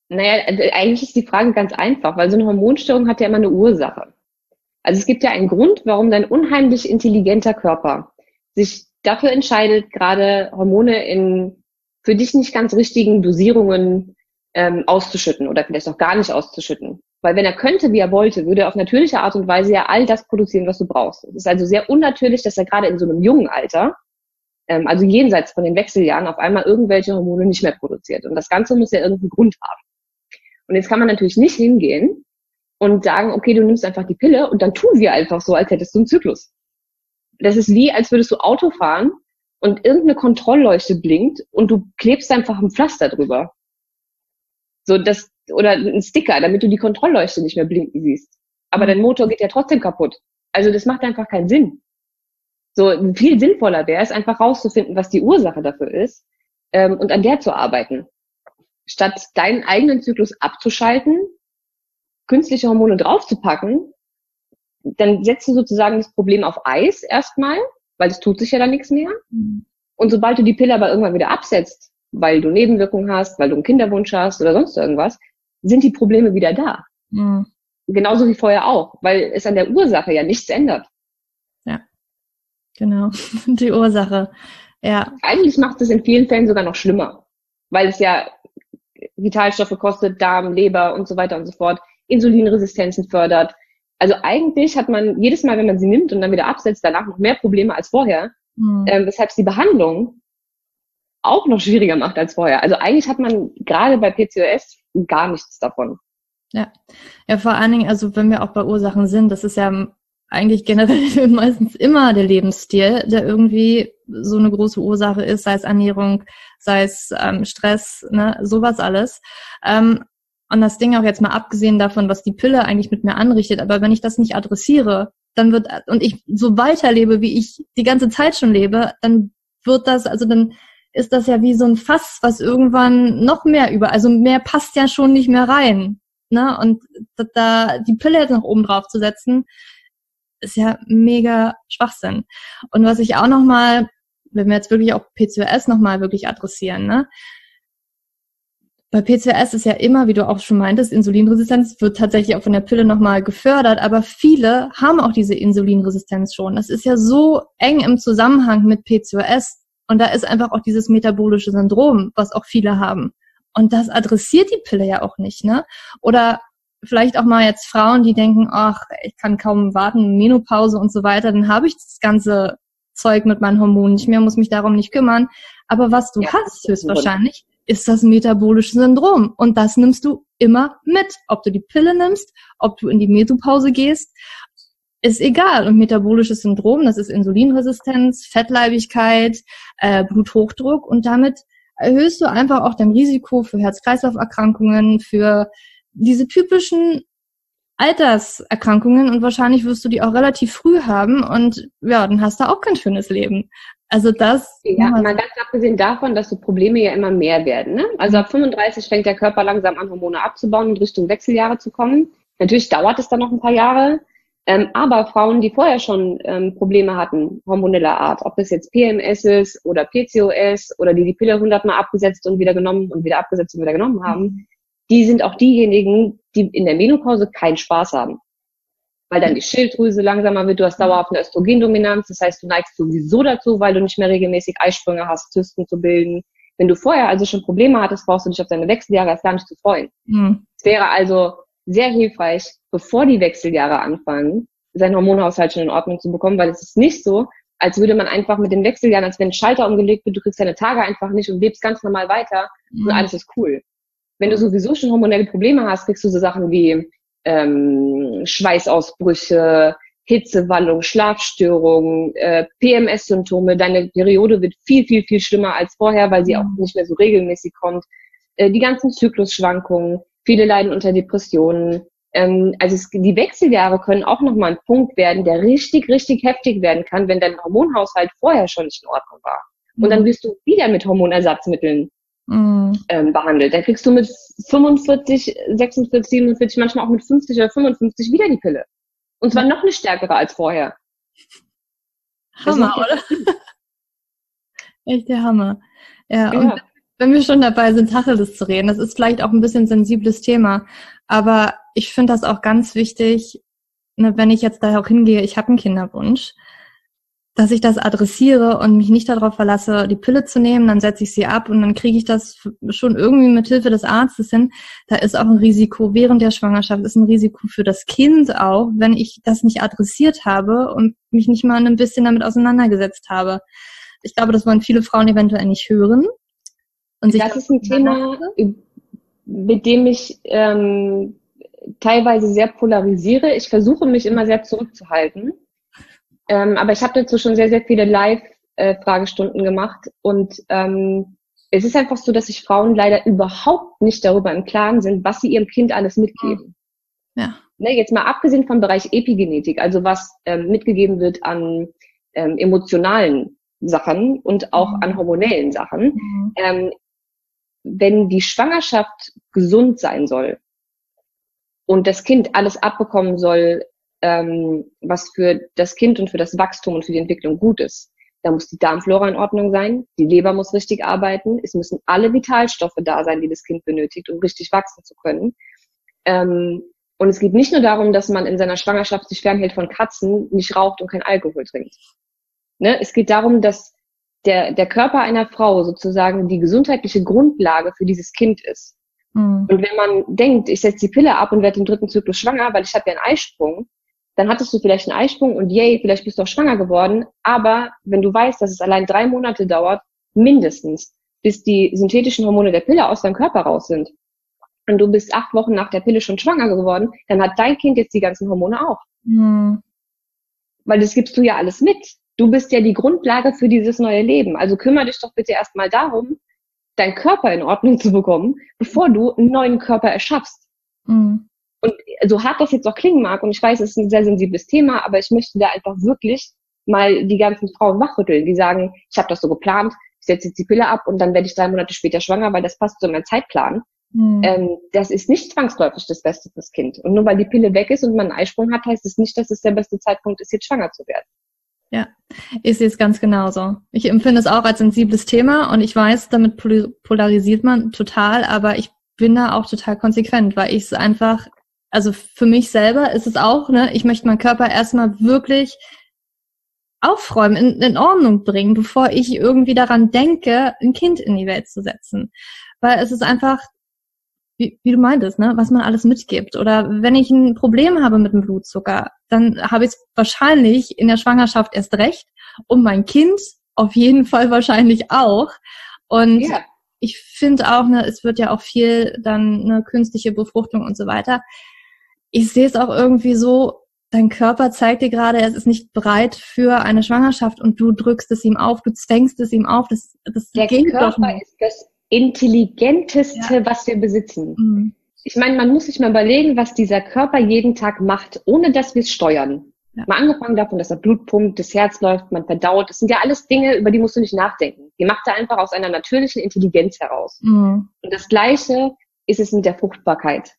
Naja, eigentlich ist die Frage ganz einfach, weil so eine Hormonstörung hat ja immer eine Ursache. Also es gibt ja einen Grund, warum dein unheimlich intelligenter Körper sich dafür entscheidet, gerade Hormone in für dich nicht ganz richtigen Dosierungen ähm, auszuschütten oder vielleicht auch gar nicht auszuschütten. Weil wenn er könnte, wie er wollte, würde er auf natürliche Art und Weise ja all das produzieren, was du brauchst. Es ist also sehr unnatürlich, dass er gerade in so einem jungen Alter ähm, also jenseits von den Wechseljahren, auf einmal irgendwelche Hormone nicht mehr produziert. Und das Ganze muss ja irgendeinen Grund haben. Und jetzt kann man natürlich nicht hingehen und sagen, okay, du nimmst einfach die Pille und dann tun wir einfach so, als hättest du einen Zyklus. Das ist wie, als würdest du Auto fahren und irgendeine Kontrollleuchte blinkt und du klebst einfach ein Pflaster drüber. So, das, oder ein Sticker, damit du die Kontrollleuchte nicht mehr blinken siehst. Aber dein Motor geht ja trotzdem kaputt. Also das macht einfach keinen Sinn. So viel sinnvoller wäre es, einfach rauszufinden, was die Ursache dafür ist ähm, und an der zu arbeiten. Statt deinen eigenen Zyklus abzuschalten, künstliche Hormone draufzupacken, dann setzt du sozusagen das Problem auf Eis erstmal, weil es tut sich ja dann nichts mehr. Mhm. Und sobald du die Pille aber irgendwann wieder absetzt, weil du Nebenwirkungen hast, weil du einen Kinderwunsch hast oder sonst irgendwas, sind die Probleme wieder da. Mhm. Genauso wie vorher auch, weil es an der Ursache ja nichts ändert. Genau, die Ursache. Ja. Eigentlich macht es in vielen Fällen sogar noch schlimmer, weil es ja Vitalstoffe kostet, Darm, Leber und so weiter und so fort, Insulinresistenzen fördert. Also eigentlich hat man jedes Mal, wenn man sie nimmt und dann wieder absetzt, danach noch mehr Probleme als vorher, mhm. ähm, weshalb es die Behandlung auch noch schwieriger macht als vorher. Also eigentlich hat man gerade bei PCOS gar nichts davon. Ja, ja, vor allen Dingen, also wenn wir auch bei Ursachen sind, das ist ja eigentlich generell meistens immer der Lebensstil, der irgendwie so eine große Ursache ist, sei es Ernährung, sei es ähm, Stress, ne, sowas alles. Ähm, und das Ding auch jetzt mal abgesehen davon, was die Pille eigentlich mit mir anrichtet, aber wenn ich das nicht adressiere, dann wird, und ich so weiterlebe, wie ich die ganze Zeit schon lebe, dann wird das, also dann ist das ja wie so ein Fass, was irgendwann noch mehr über, also mehr passt ja schon nicht mehr rein. Ne? Und da die Pille jetzt noch oben drauf zu setzen, ist ja mega Schwachsinn. Und was ich auch nochmal, wenn wir jetzt wirklich auch PCOS nochmal wirklich adressieren, ne? Bei PCOS ist ja immer, wie du auch schon meintest, Insulinresistenz wird tatsächlich auch von der Pille nochmal gefördert, aber viele haben auch diese Insulinresistenz schon. Das ist ja so eng im Zusammenhang mit PCOS und da ist einfach auch dieses metabolische Syndrom, was auch viele haben. Und das adressiert die Pille ja auch nicht, ne? Oder vielleicht auch mal jetzt Frauen, die denken, ach, ich kann kaum warten, Menopause und so weiter, dann habe ich das ganze Zeug mit meinen Hormonen nicht mehr, muss mich darum nicht kümmern. Aber was du ja, hast höchstwahrscheinlich, ist das metabolische Syndrom. Und das nimmst du immer mit. Ob du die Pille nimmst, ob du in die Menopause gehst, ist egal. Und metabolisches Syndrom, das ist Insulinresistenz, Fettleibigkeit, äh, Bluthochdruck und damit erhöhst du einfach auch dein Risiko für Herz-Kreislauf-Erkrankungen, für diese typischen Alterserkrankungen und wahrscheinlich wirst du die auch relativ früh haben und ja, dann hast du auch kein schönes Leben. Also das. Ja, mal ganz abgesehen davon, dass die Probleme ja immer mehr werden. Ne? Also ab 35 fängt der Körper langsam an, Hormone abzubauen und Richtung Wechseljahre zu kommen. Natürlich dauert es dann noch ein paar Jahre. Ähm, aber Frauen, die vorher schon ähm, Probleme hatten, hormoneller Art, ob das jetzt PMS ist oder PCOS oder die die Pille hundertmal abgesetzt und wieder genommen und wieder abgesetzt und wieder genommen haben, mhm. die sind auch diejenigen, die in der Menopause keinen Spaß haben. Weil dann die Schilddrüse langsamer wird, du hast dauerhaft eine Östrogendominanz, das heißt, du neigst sowieso dazu, weil du nicht mehr regelmäßig Eisprünge hast, Zysten zu bilden. Wenn du vorher also schon Probleme hattest, brauchst du dich auf deine Wechseljahre erst gar nicht zu freuen. Mhm. Es wäre also sehr hilfreich, bevor die Wechseljahre anfangen, seinen Hormonhaushalt schon in Ordnung zu bekommen, weil es ist nicht so, als würde man einfach mit den Wechseljahren, als wenn ein Schalter umgelegt wird, du kriegst deine Tage einfach nicht und lebst ganz normal weiter mhm. und alles ist cool. Wenn du sowieso schon hormonelle Probleme hast, kriegst du so Sachen wie ähm, Schweißausbrüche, Hitzewallung, Schlafstörungen, äh, PMS-Symptome. Deine Periode wird viel, viel, viel schlimmer als vorher, weil sie auch mhm. nicht mehr so regelmäßig kommt. Äh, die ganzen Zyklusschwankungen. Viele leiden unter Depressionen. Ähm, also es, die Wechseljahre können auch nochmal ein Punkt werden, der richtig, richtig heftig werden kann, wenn dein Hormonhaushalt vorher schon nicht in Ordnung war. Und dann mhm. wirst du wieder mit Hormonersatzmitteln mhm. ähm, behandelt. Dann kriegst du mit 45, 46, 47, manchmal auch mit 50 oder 55 wieder die Pille. Und zwar noch eine stärkere als vorher. Hammer, oder? Echt der Hammer. Ja, ja. Und wenn wir schon dabei sind, Tacheles zu reden, das ist vielleicht auch ein bisschen sensibles Thema, aber ich finde das auch ganz wichtig, ne, wenn ich jetzt da auch hingehe, ich habe einen Kinderwunsch, dass ich das adressiere und mich nicht darauf verlasse, die Pille zu nehmen, dann setze ich sie ab und dann kriege ich das schon irgendwie mit Hilfe des Arztes hin. Da ist auch ein Risiko während der Schwangerschaft, ist ein Risiko für das Kind auch, wenn ich das nicht adressiert habe und mich nicht mal ein bisschen damit auseinandergesetzt habe. Ich glaube, das wollen viele Frauen eventuell nicht hören, und sich das ist ein Thema, mit dem ich ähm, teilweise sehr polarisiere. Ich versuche mich immer sehr zurückzuhalten. Ähm, aber ich habe dazu schon sehr, sehr viele Live-Fragestunden gemacht. Und ähm, es ist einfach so, dass sich Frauen leider überhaupt nicht darüber im Klaren sind, was sie ihrem Kind alles mitgeben. Ja. Ne, jetzt mal abgesehen vom Bereich Epigenetik, also was ähm, mitgegeben wird an ähm, emotionalen Sachen und auch mhm. an hormonellen Sachen, mhm. ähm, wenn die Schwangerschaft gesund sein soll und das Kind alles abbekommen soll, ähm, was für das Kind und für das Wachstum und für die Entwicklung gut ist, da muss die Darmflora in Ordnung sein, die Leber muss richtig arbeiten, es müssen alle Vitalstoffe da sein, die das Kind benötigt, um richtig wachsen zu können. Ähm, und es geht nicht nur darum, dass man in seiner Schwangerschaft sich fernhält von Katzen, nicht raucht und kein Alkohol trinkt. Ne? Es geht darum, dass der, der Körper einer Frau sozusagen die gesundheitliche Grundlage für dieses Kind ist. Mhm. Und wenn man denkt, ich setze die Pille ab und werde im dritten Zyklus schwanger, weil ich habe ja einen Eisprung, dann hattest du vielleicht einen Eisprung und yay, vielleicht bist du auch schwanger geworden. Aber wenn du weißt, dass es allein drei Monate dauert, mindestens, bis die synthetischen Hormone der Pille aus deinem Körper raus sind, und du bist acht Wochen nach der Pille schon schwanger geworden, dann hat dein Kind jetzt die ganzen Hormone auch. Mhm. Weil das gibst du ja alles mit. Du bist ja die Grundlage für dieses neue Leben. Also kümmere dich doch bitte erstmal darum, deinen Körper in Ordnung zu bekommen, bevor du einen neuen Körper erschaffst. Mhm. Und so hart das jetzt auch klingen mag, und ich weiß, es ist ein sehr sensibles Thema, aber ich möchte da einfach wirklich mal die ganzen Frauen wachrütteln, die sagen, ich habe das so geplant, ich setze jetzt die Pille ab und dann werde ich drei Monate später schwanger, weil das passt zu meinem Zeitplan. Mhm. Ähm, das ist nicht zwangsläufig das Beste fürs Kind. Und nur weil die Pille weg ist und man einen Eisprung hat, heißt es das nicht, dass es der beste Zeitpunkt ist, jetzt schwanger zu werden. Ja, ich sehe es ganz genauso. Ich empfinde es auch als sensibles Thema und ich weiß, damit polarisiert man total, aber ich bin da auch total konsequent, weil ich es einfach, also für mich selber ist es auch, ne, ich möchte meinen Körper erstmal wirklich aufräumen, in, in Ordnung bringen, bevor ich irgendwie daran denke, ein Kind in die Welt zu setzen. Weil es ist einfach wie, wie du meintest, ne, was man alles mitgibt. Oder wenn ich ein Problem habe mit dem Blutzucker, dann habe ich es wahrscheinlich in der Schwangerschaft erst recht und mein Kind auf jeden Fall wahrscheinlich auch. Und ja. ich finde auch, ne, es wird ja auch viel dann eine künstliche Befruchtung und so weiter. Ich sehe es auch irgendwie so, dein Körper zeigt dir gerade, es ist nicht bereit für eine Schwangerschaft und du drückst es ihm auf, du zwängst es ihm auf. Das, das der geht Körper doch nicht. ist das intelligenteste, ja. was wir besitzen. Mhm. Ich meine, man muss sich mal überlegen, was dieser Körper jeden Tag macht, ohne dass wir es steuern. Ja. Mal angefangen davon, dass er Blut pumpt, das Herz läuft, man verdaut. Das sind ja alles Dinge, über die musst du nicht nachdenken. Die macht er einfach aus einer natürlichen Intelligenz heraus. Mhm. Und das Gleiche ist es mit der Fruchtbarkeit.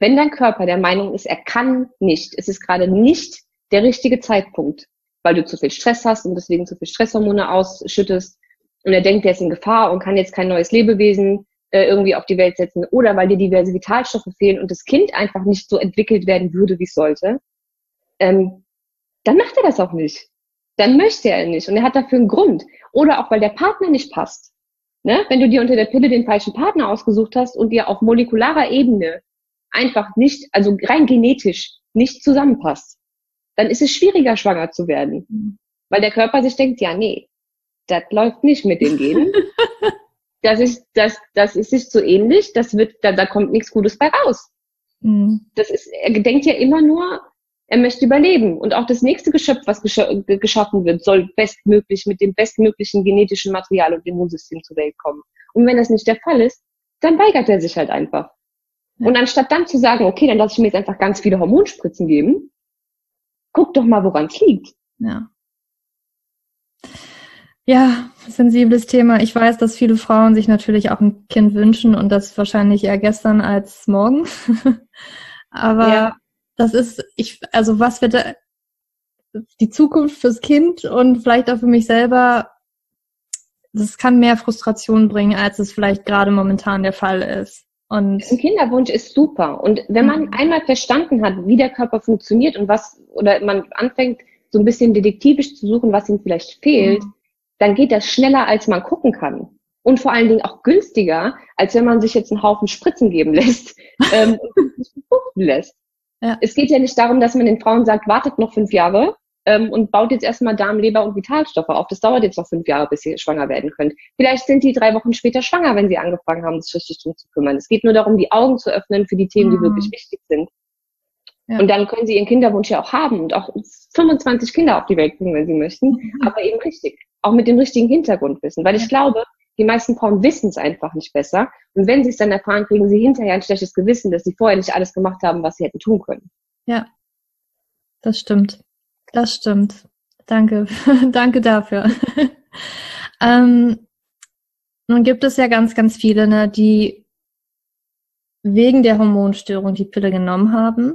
Wenn dein Körper der Meinung ist, er kann nicht, es ist gerade nicht der richtige Zeitpunkt, weil du zu viel Stress hast und deswegen zu viel Stresshormone ausschüttest und er denkt, er ist in Gefahr und kann jetzt kein neues Lebewesen äh, irgendwie auf die Welt setzen oder weil dir diverse Vitalstoffe fehlen und das Kind einfach nicht so entwickelt werden würde, wie es sollte, ähm, dann macht er das auch nicht. Dann möchte er nicht und er hat dafür einen Grund. Oder auch weil der Partner nicht passt. Ne? Wenn du dir unter der Pille den falschen Partner ausgesucht hast und ihr auf molekularer Ebene einfach nicht, also rein genetisch nicht zusammenpasst, dann ist es schwieriger, schwanger zu werden. Mhm. Weil der Körper sich denkt, ja, nee, das läuft nicht mit den Genen. das ist, das, das ist sich so ähnlich, das wird, da, da kommt nichts Gutes bei raus. Mhm. Das ist, er denkt ja immer nur, er möchte überleben. Und auch das nächste Geschöpf, was gesch geschaffen wird, soll bestmöglich mit dem bestmöglichen genetischen Material und Immunsystem zur Welt kommen. Und wenn das nicht der Fall ist, dann weigert er sich halt einfach. Ja. Und anstatt dann zu sagen, okay, dann lasse ich mir jetzt einfach ganz viele Hormonspritzen geben, guck doch mal, woran es liegt. Ja. Ja, sensibles Thema. Ich weiß, dass viele Frauen sich natürlich auch ein Kind wünschen und das wahrscheinlich eher gestern als morgen. Aber ja. das ist, ich, also was wird da, die Zukunft fürs Kind und vielleicht auch für mich selber, das kann mehr Frustration bringen, als es vielleicht gerade momentan der Fall ist. Und ein Kinderwunsch ist super. Und wenn man mhm. einmal verstanden hat, wie der Körper funktioniert und was, oder man anfängt, so ein bisschen detektivisch zu suchen, was ihm vielleicht fehlt, mhm dann geht das schneller, als man gucken kann. Und vor allen Dingen auch günstiger, als wenn man sich jetzt einen Haufen Spritzen geben lässt ähm, und sich befruchten lässt. Ja. Es geht ja nicht darum, dass man den Frauen sagt, wartet noch fünf Jahre ähm, und baut jetzt erstmal Darm, Leber und Vitalstoffe auf. Das dauert jetzt noch fünf Jahre, bis ihr schwanger werden könnt. Vielleicht sind die drei Wochen später schwanger, wenn sie angefangen haben, sich richtig drum zu kümmern. Es geht nur darum, die Augen zu öffnen für die Themen, die mhm. wirklich wichtig sind. Ja. Und dann können sie ihren Kinderwunsch ja auch haben und auch 25 Kinder auf die Welt bringen, wenn sie möchten, mhm. aber eben richtig auch mit dem richtigen Hintergrundwissen. Weil ich glaube, die meisten Frauen wissen es einfach nicht besser. Und wenn sie es dann erfahren, kriegen sie hinterher ein schlechtes Gewissen, dass sie vorher nicht alles gemacht haben, was sie hätten tun können. Ja, das stimmt. Das stimmt. Danke. Danke dafür. ähm, nun gibt es ja ganz, ganz viele, ne, die wegen der Hormonstörung die Pille genommen haben,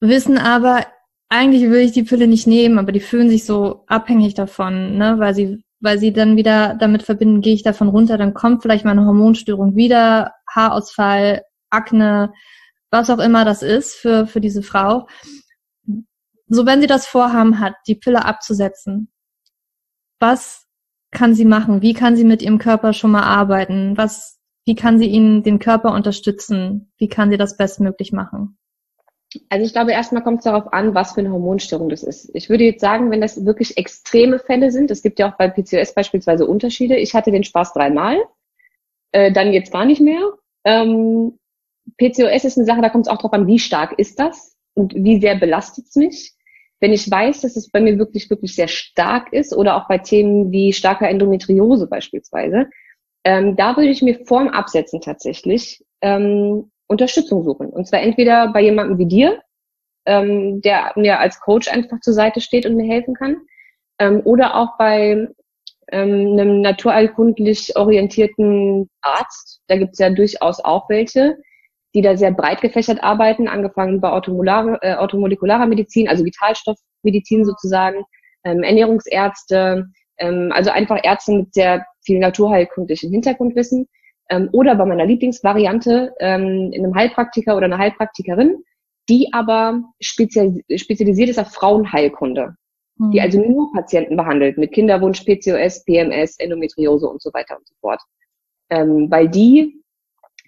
wissen aber, eigentlich will ich die Pille nicht nehmen, aber die fühlen sich so abhängig davon, ne, weil sie, weil sie dann wieder damit verbinden, gehe ich davon runter, dann kommt vielleicht meine Hormonstörung wieder, Haarausfall, Akne, was auch immer das ist für, für diese Frau. So, wenn sie das Vorhaben hat, die Pille abzusetzen, was kann sie machen? Wie kann sie mit ihrem Körper schon mal arbeiten? Was, wie kann sie ihnen den Körper unterstützen? Wie kann sie das bestmöglich machen? Also ich glaube, erstmal kommt es darauf an, was für eine Hormonstörung das ist. Ich würde jetzt sagen, wenn das wirklich extreme Fälle sind, es gibt ja auch bei PCOS beispielsweise Unterschiede. Ich hatte den Spaß dreimal, äh, dann jetzt gar nicht mehr. Ähm, PCOS ist eine Sache, da kommt es auch darauf an, wie stark ist das und wie sehr belastet es mich. Wenn ich weiß, dass es bei mir wirklich, wirklich sehr stark ist oder auch bei Themen wie starker Endometriose beispielsweise, ähm, da würde ich mir vorm Absetzen tatsächlich ähm, Unterstützung suchen. Und zwar entweder bei jemandem wie dir, ähm, der mir als Coach einfach zur Seite steht und mir helfen kann, ähm, oder auch bei ähm, einem naturheilkundlich orientierten Arzt. Da gibt es ja durchaus auch welche, die da sehr breit gefächert arbeiten, angefangen bei automolare, äh, automolekularer Medizin, also Vitalstoffmedizin sozusagen, ähm, Ernährungsärzte, ähm, also einfach Ärzte mit sehr viel naturheilkundlichem Hintergrundwissen ähm, oder bei meiner Lieblingsvariante ähm, in einem Heilpraktiker oder einer Heilpraktikerin, die aber spezial, spezialisiert ist auf Frauenheilkunde, mhm. die also nur Patienten behandelt mit Kinderwunsch, PCOS, PMS, Endometriose und so weiter und so fort. Ähm, weil die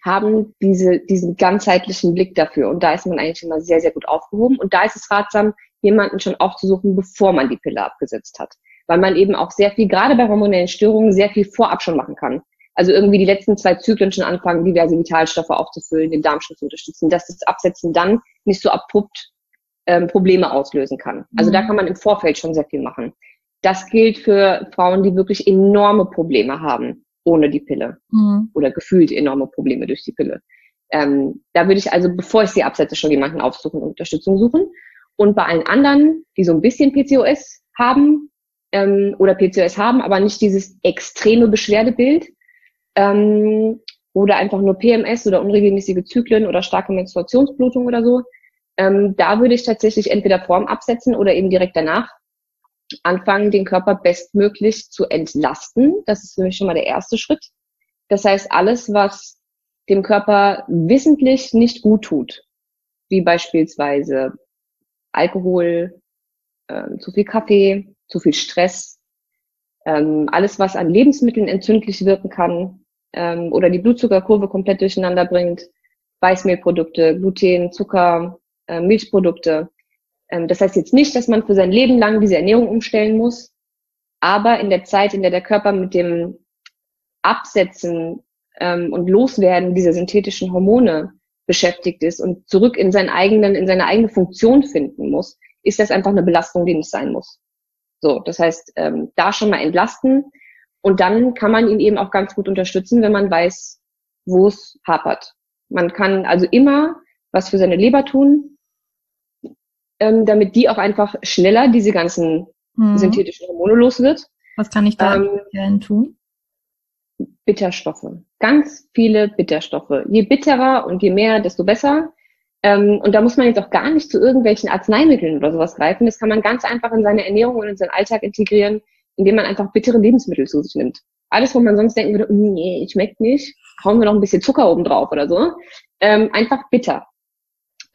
haben diese, diesen ganzheitlichen Blick dafür. Und da ist man eigentlich immer sehr, sehr gut aufgehoben. Und da ist es ratsam, jemanden schon aufzusuchen, bevor man die Pille abgesetzt hat. Weil man eben auch sehr viel, gerade bei hormonellen Störungen, sehr viel vorab schon machen kann. Also irgendwie die letzten zwei Zyklen schon anfangen, diverse Vitalstoffe aufzufüllen, den Darm schon zu unterstützen, dass das Absetzen dann nicht so abrupt ähm, Probleme auslösen kann. Also mhm. da kann man im Vorfeld schon sehr viel machen. Das gilt für Frauen, die wirklich enorme Probleme haben ohne die Pille mhm. oder gefühlt enorme Probleme durch die Pille. Ähm, da würde ich also, bevor ich sie absetze, schon jemanden aufsuchen und Unterstützung suchen. Und bei allen anderen, die so ein bisschen PCOS haben ähm, oder PCOS haben, aber nicht dieses extreme Beschwerdebild ähm, oder einfach nur PMS oder unregelmäßige Zyklen oder starke Menstruationsblutung oder so, ähm, da würde ich tatsächlich entweder vorm Absetzen oder eben direkt danach anfangen, den Körper bestmöglich zu entlasten. Das ist für mich schon mal der erste Schritt. Das heißt, alles, was dem Körper wissentlich nicht gut tut, wie beispielsweise Alkohol, äh, zu viel Kaffee, zu viel Stress, ähm, alles, was an Lebensmitteln entzündlich wirken kann ähm, oder die Blutzuckerkurve komplett durcheinander bringt, Weißmehlprodukte, Gluten, Zucker, äh, Milchprodukte, das heißt jetzt nicht, dass man für sein Leben lang diese Ernährung umstellen muss, aber in der Zeit, in der der Körper mit dem Absetzen ähm, und Loswerden dieser synthetischen Hormone beschäftigt ist und zurück in seinen eigenen, in seine eigene Funktion finden muss, ist das einfach eine Belastung, die nicht sein muss. So, das heißt, ähm, da schon mal entlasten und dann kann man ihn eben auch ganz gut unterstützen, wenn man weiß, wo es hapert. Man kann also immer was für seine Leber tun, ähm, damit die auch einfach schneller diese ganzen mhm. synthetischen Hormone los wird. Was kann ich da ähm, tun? Bitterstoffe. Ganz viele Bitterstoffe. Je bitterer und je mehr, desto besser. Ähm, und da muss man jetzt auch gar nicht zu irgendwelchen Arzneimitteln oder sowas greifen. Das kann man ganz einfach in seine Ernährung und in seinen Alltag integrieren, indem man einfach bittere Lebensmittel zu sich nimmt. Alles, wo man sonst denken würde, mm, nee, schmeckt nicht, hauen wir noch ein bisschen Zucker oben drauf oder so. Ähm, einfach bitter.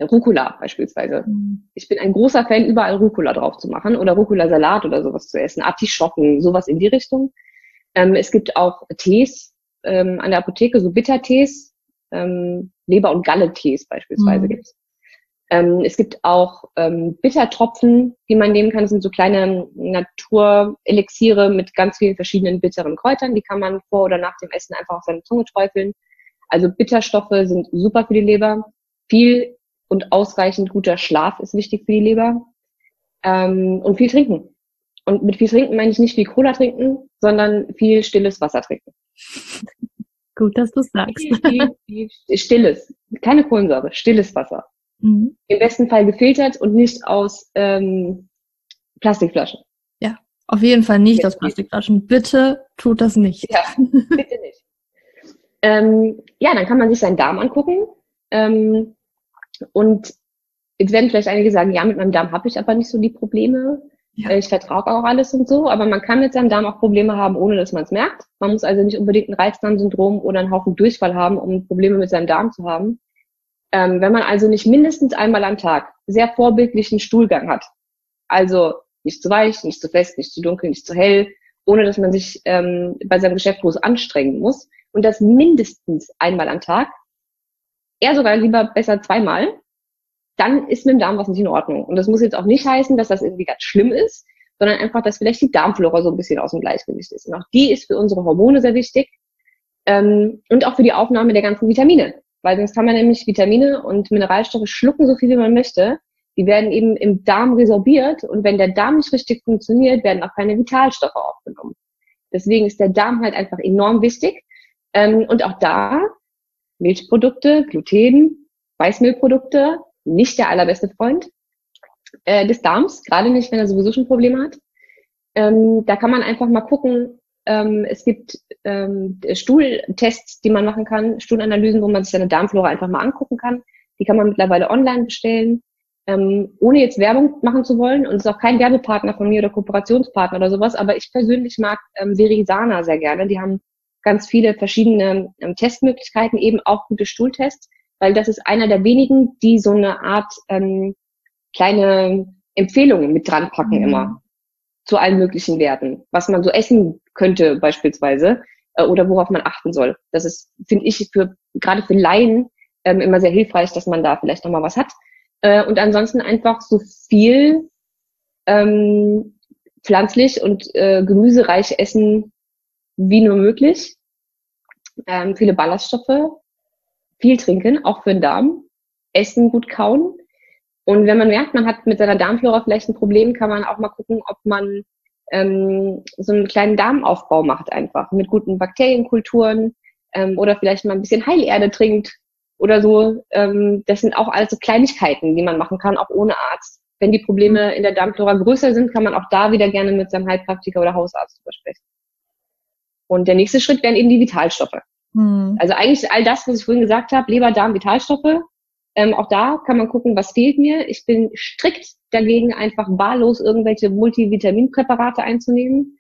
Rucola beispielsweise. Mhm. Ich bin ein großer Fan, überall Rucola drauf zu machen oder Rucola-Salat oder sowas zu essen, Artischocken, sowas in die Richtung. Ähm, es gibt auch Tees ähm, an der Apotheke, so Bittertees, ähm, Leber- und Galle-Tees beispielsweise mhm. gibt's. Ähm, es gibt auch ähm, Bittertropfen, die man nehmen kann. Das sind so kleine Naturelixiere mit ganz vielen verschiedenen bitteren Kräutern. Die kann man vor oder nach dem Essen einfach auf seine Zunge träufeln. Also Bitterstoffe sind super für die Leber. Viel und ausreichend guter Schlaf ist wichtig für die Leber. Ähm, und viel trinken. Und mit viel trinken meine ich nicht viel Cola trinken, sondern viel stilles Wasser trinken. Gut, dass du sagst. Viel, viel, viel stilles, keine Kohlensäure, stilles Wasser. Mhm. Im besten Fall gefiltert und nicht aus ähm, Plastikflaschen. Ja, auf jeden Fall nicht aus Plastikflaschen. Bitte tut das nicht. Ja, bitte nicht. ähm, ja, dann kann man sich seinen Darm angucken. Ähm, jetzt werden vielleicht einige sagen, ja, mit meinem Darm habe ich aber nicht so die Probleme. Ja. Ich vertrage auch alles und so, aber man kann mit seinem Darm auch Probleme haben, ohne dass man es merkt. Man muss also nicht unbedingt ein Reizdarmsyndrom oder einen Haufen Durchfall haben, um Probleme mit seinem Darm zu haben. Ähm, wenn man also nicht mindestens einmal am Tag sehr vorbildlichen Stuhlgang hat, also nicht zu weich, nicht zu fest, nicht zu dunkel, nicht zu hell, ohne dass man sich ähm, bei seinem Geschäft groß anstrengen muss und das mindestens einmal am Tag, eher sogar lieber besser zweimal, dann ist mit dem Darm was nicht in Ordnung. Und das muss jetzt auch nicht heißen, dass das irgendwie ganz schlimm ist, sondern einfach, dass vielleicht die Darmflora so ein bisschen aus dem Gleichgewicht ist. Und auch die ist für unsere Hormone sehr wichtig ähm, und auch für die Aufnahme der ganzen Vitamine. Weil sonst kann man nämlich Vitamine und Mineralstoffe schlucken, so viel wie man möchte. Die werden eben im Darm resorbiert und wenn der Darm nicht richtig funktioniert, werden auch keine Vitalstoffe aufgenommen. Deswegen ist der Darm halt einfach enorm wichtig. Ähm, und auch da Milchprodukte, Gluten, Weißmehlprodukte, nicht der allerbeste Freund äh, des Darms, gerade nicht, wenn er sowieso schon Probleme hat. Ähm, da kann man einfach mal gucken. Ähm, es gibt ähm, Stuhltests, die man machen kann, Stuhlanalysen, wo man sich seine Darmflora einfach mal angucken kann. Die kann man mittlerweile online bestellen, ähm, ohne jetzt Werbung machen zu wollen. Und es ist auch kein Werbepartner von mir oder Kooperationspartner oder sowas. Aber ich persönlich mag ähm, Verisana sehr gerne. Die haben ganz viele verschiedene ähm, Testmöglichkeiten, eben auch gute Stuhltests, weil das ist einer der wenigen, die so eine Art ähm, kleine Empfehlungen mit dran packen mhm. immer zu allen möglichen Werten, was man so essen könnte beispielsweise äh, oder worauf man achten soll. Das ist, finde ich, für gerade für Laien ähm, immer sehr hilfreich, dass man da vielleicht nochmal was hat. Äh, und ansonsten einfach so viel ähm, pflanzlich und äh, gemüsereich essen wie nur möglich. Ähm, viele Ballaststoffe, viel trinken, auch für den Darm. Essen gut kauen. Und wenn man merkt, man hat mit seiner Darmflora vielleicht ein Problem, kann man auch mal gucken, ob man ähm, so einen kleinen Darmaufbau macht einfach mit guten Bakterienkulturen ähm, oder vielleicht mal ein bisschen Heilerde trinkt oder so. Ähm, das sind auch alles so Kleinigkeiten, die man machen kann, auch ohne Arzt. Wenn die Probleme in der Darmflora größer sind, kann man auch da wieder gerne mit seinem Heilpraktiker oder Hausarzt drüber sprechen. Und der nächste Schritt wären eben die Vitalstoffe. Hm. Also eigentlich all das, was ich vorhin gesagt habe, Leber, Darm, Vitalstoffe, ähm, auch da kann man gucken, was fehlt mir. Ich bin strikt dagegen, einfach wahllos irgendwelche Multivitaminpräparate einzunehmen,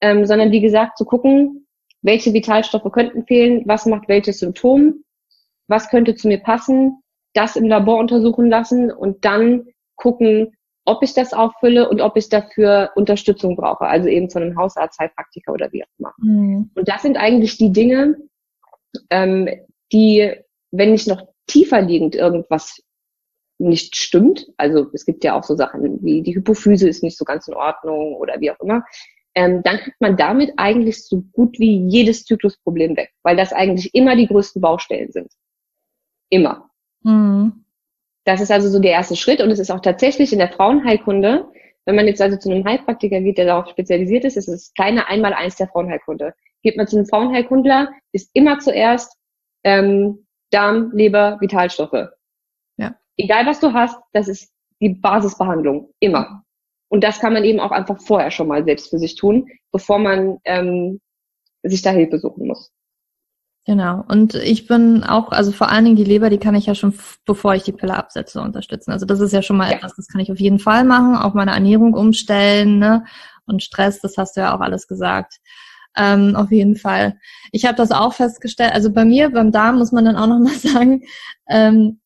ähm, sondern wie gesagt zu gucken, welche Vitalstoffe könnten fehlen, was macht welches Symptom, was könnte zu mir passen, das im Labor untersuchen lassen und dann gucken, ob ich das auffülle und ob ich dafür Unterstützung brauche, also eben von einem Hausarzt, Heilpraktiker oder wie auch immer. Mhm. Und das sind eigentlich die Dinge, ähm, die, wenn ich noch tiefer liegend irgendwas nicht stimmt, also es gibt ja auch so Sachen wie die Hypophyse ist nicht so ganz in Ordnung oder wie auch immer, ähm, dann kriegt man damit eigentlich so gut wie jedes Zyklusproblem weg, weil das eigentlich immer die größten Baustellen sind. Immer. Mhm. Das ist also so der erste Schritt und es ist auch tatsächlich in der Frauenheilkunde, wenn man jetzt also zu einem Heilpraktiker geht, der darauf spezialisiert ist, ist es keine einmal eins der Frauenheilkunde. Geht man zu einem Frauenheilkundler, ist immer zuerst ähm, Darm, Leber, Vitalstoffe. Ja. Egal was du hast, das ist die Basisbehandlung. Immer. Und das kann man eben auch einfach vorher schon mal selbst für sich tun, bevor man ähm, sich da Hilfe suchen muss. Genau. Und ich bin auch, also vor allen Dingen die Leber, die kann ich ja schon, bevor ich die Pille absetze, unterstützen. Also das ist ja schon mal ja. etwas, das kann ich auf jeden Fall machen. Auch meine Ernährung umstellen, ne? Und Stress, das hast du ja auch alles gesagt. Ähm, auf jeden Fall. Ich habe das auch festgestellt. Also bei mir, beim Darm muss man dann auch nochmal sagen, ähm,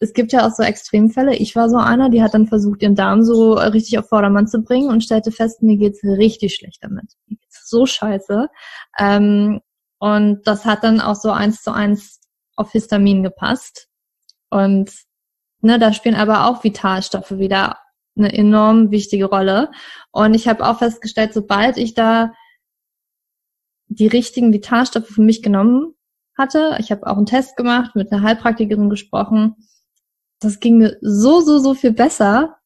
es gibt ja auch so Extremfälle. Ich war so einer, die hat dann versucht, ihren Darm so richtig auf Vordermann zu bringen und stellte fest, mir geht's richtig schlecht damit. Mir geht's so scheiße. Ähm, und das hat dann auch so eins zu eins auf Histamin gepasst. Und ne, da spielen aber auch Vitalstoffe wieder eine enorm wichtige Rolle. Und ich habe auch festgestellt, sobald ich da die richtigen Vitalstoffe für mich genommen hatte. Ich habe auch einen Test gemacht, mit einer Heilpraktikerin gesprochen. Das ging mir so, so, so viel besser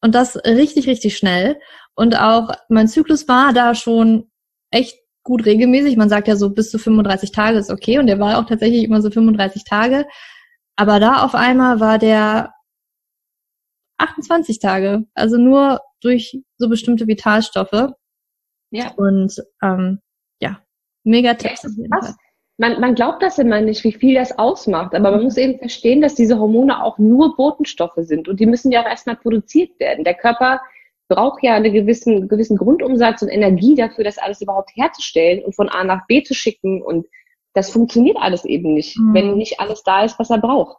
und das richtig, richtig schnell. Und auch mein Zyklus war da schon echt gut regelmäßig. Man sagt ja so bis zu 35 Tage ist okay und der war auch tatsächlich immer so 35 Tage. Aber da auf einmal war der 28 Tage, also nur durch so bestimmte Vitalstoffe. Ja. Und ähm, ja, Mega Tipps. Ja, man, man glaubt das immer nicht, wie viel das ausmacht, aber man mhm. muss eben verstehen, dass diese Hormone auch nur Botenstoffe sind und die müssen ja auch erstmal produziert werden. Der Körper braucht ja einen gewissen, gewissen Grundumsatz und Energie dafür, das alles überhaupt herzustellen und von A nach B zu schicken und das funktioniert alles eben nicht, mhm. wenn nicht alles da ist, was er braucht.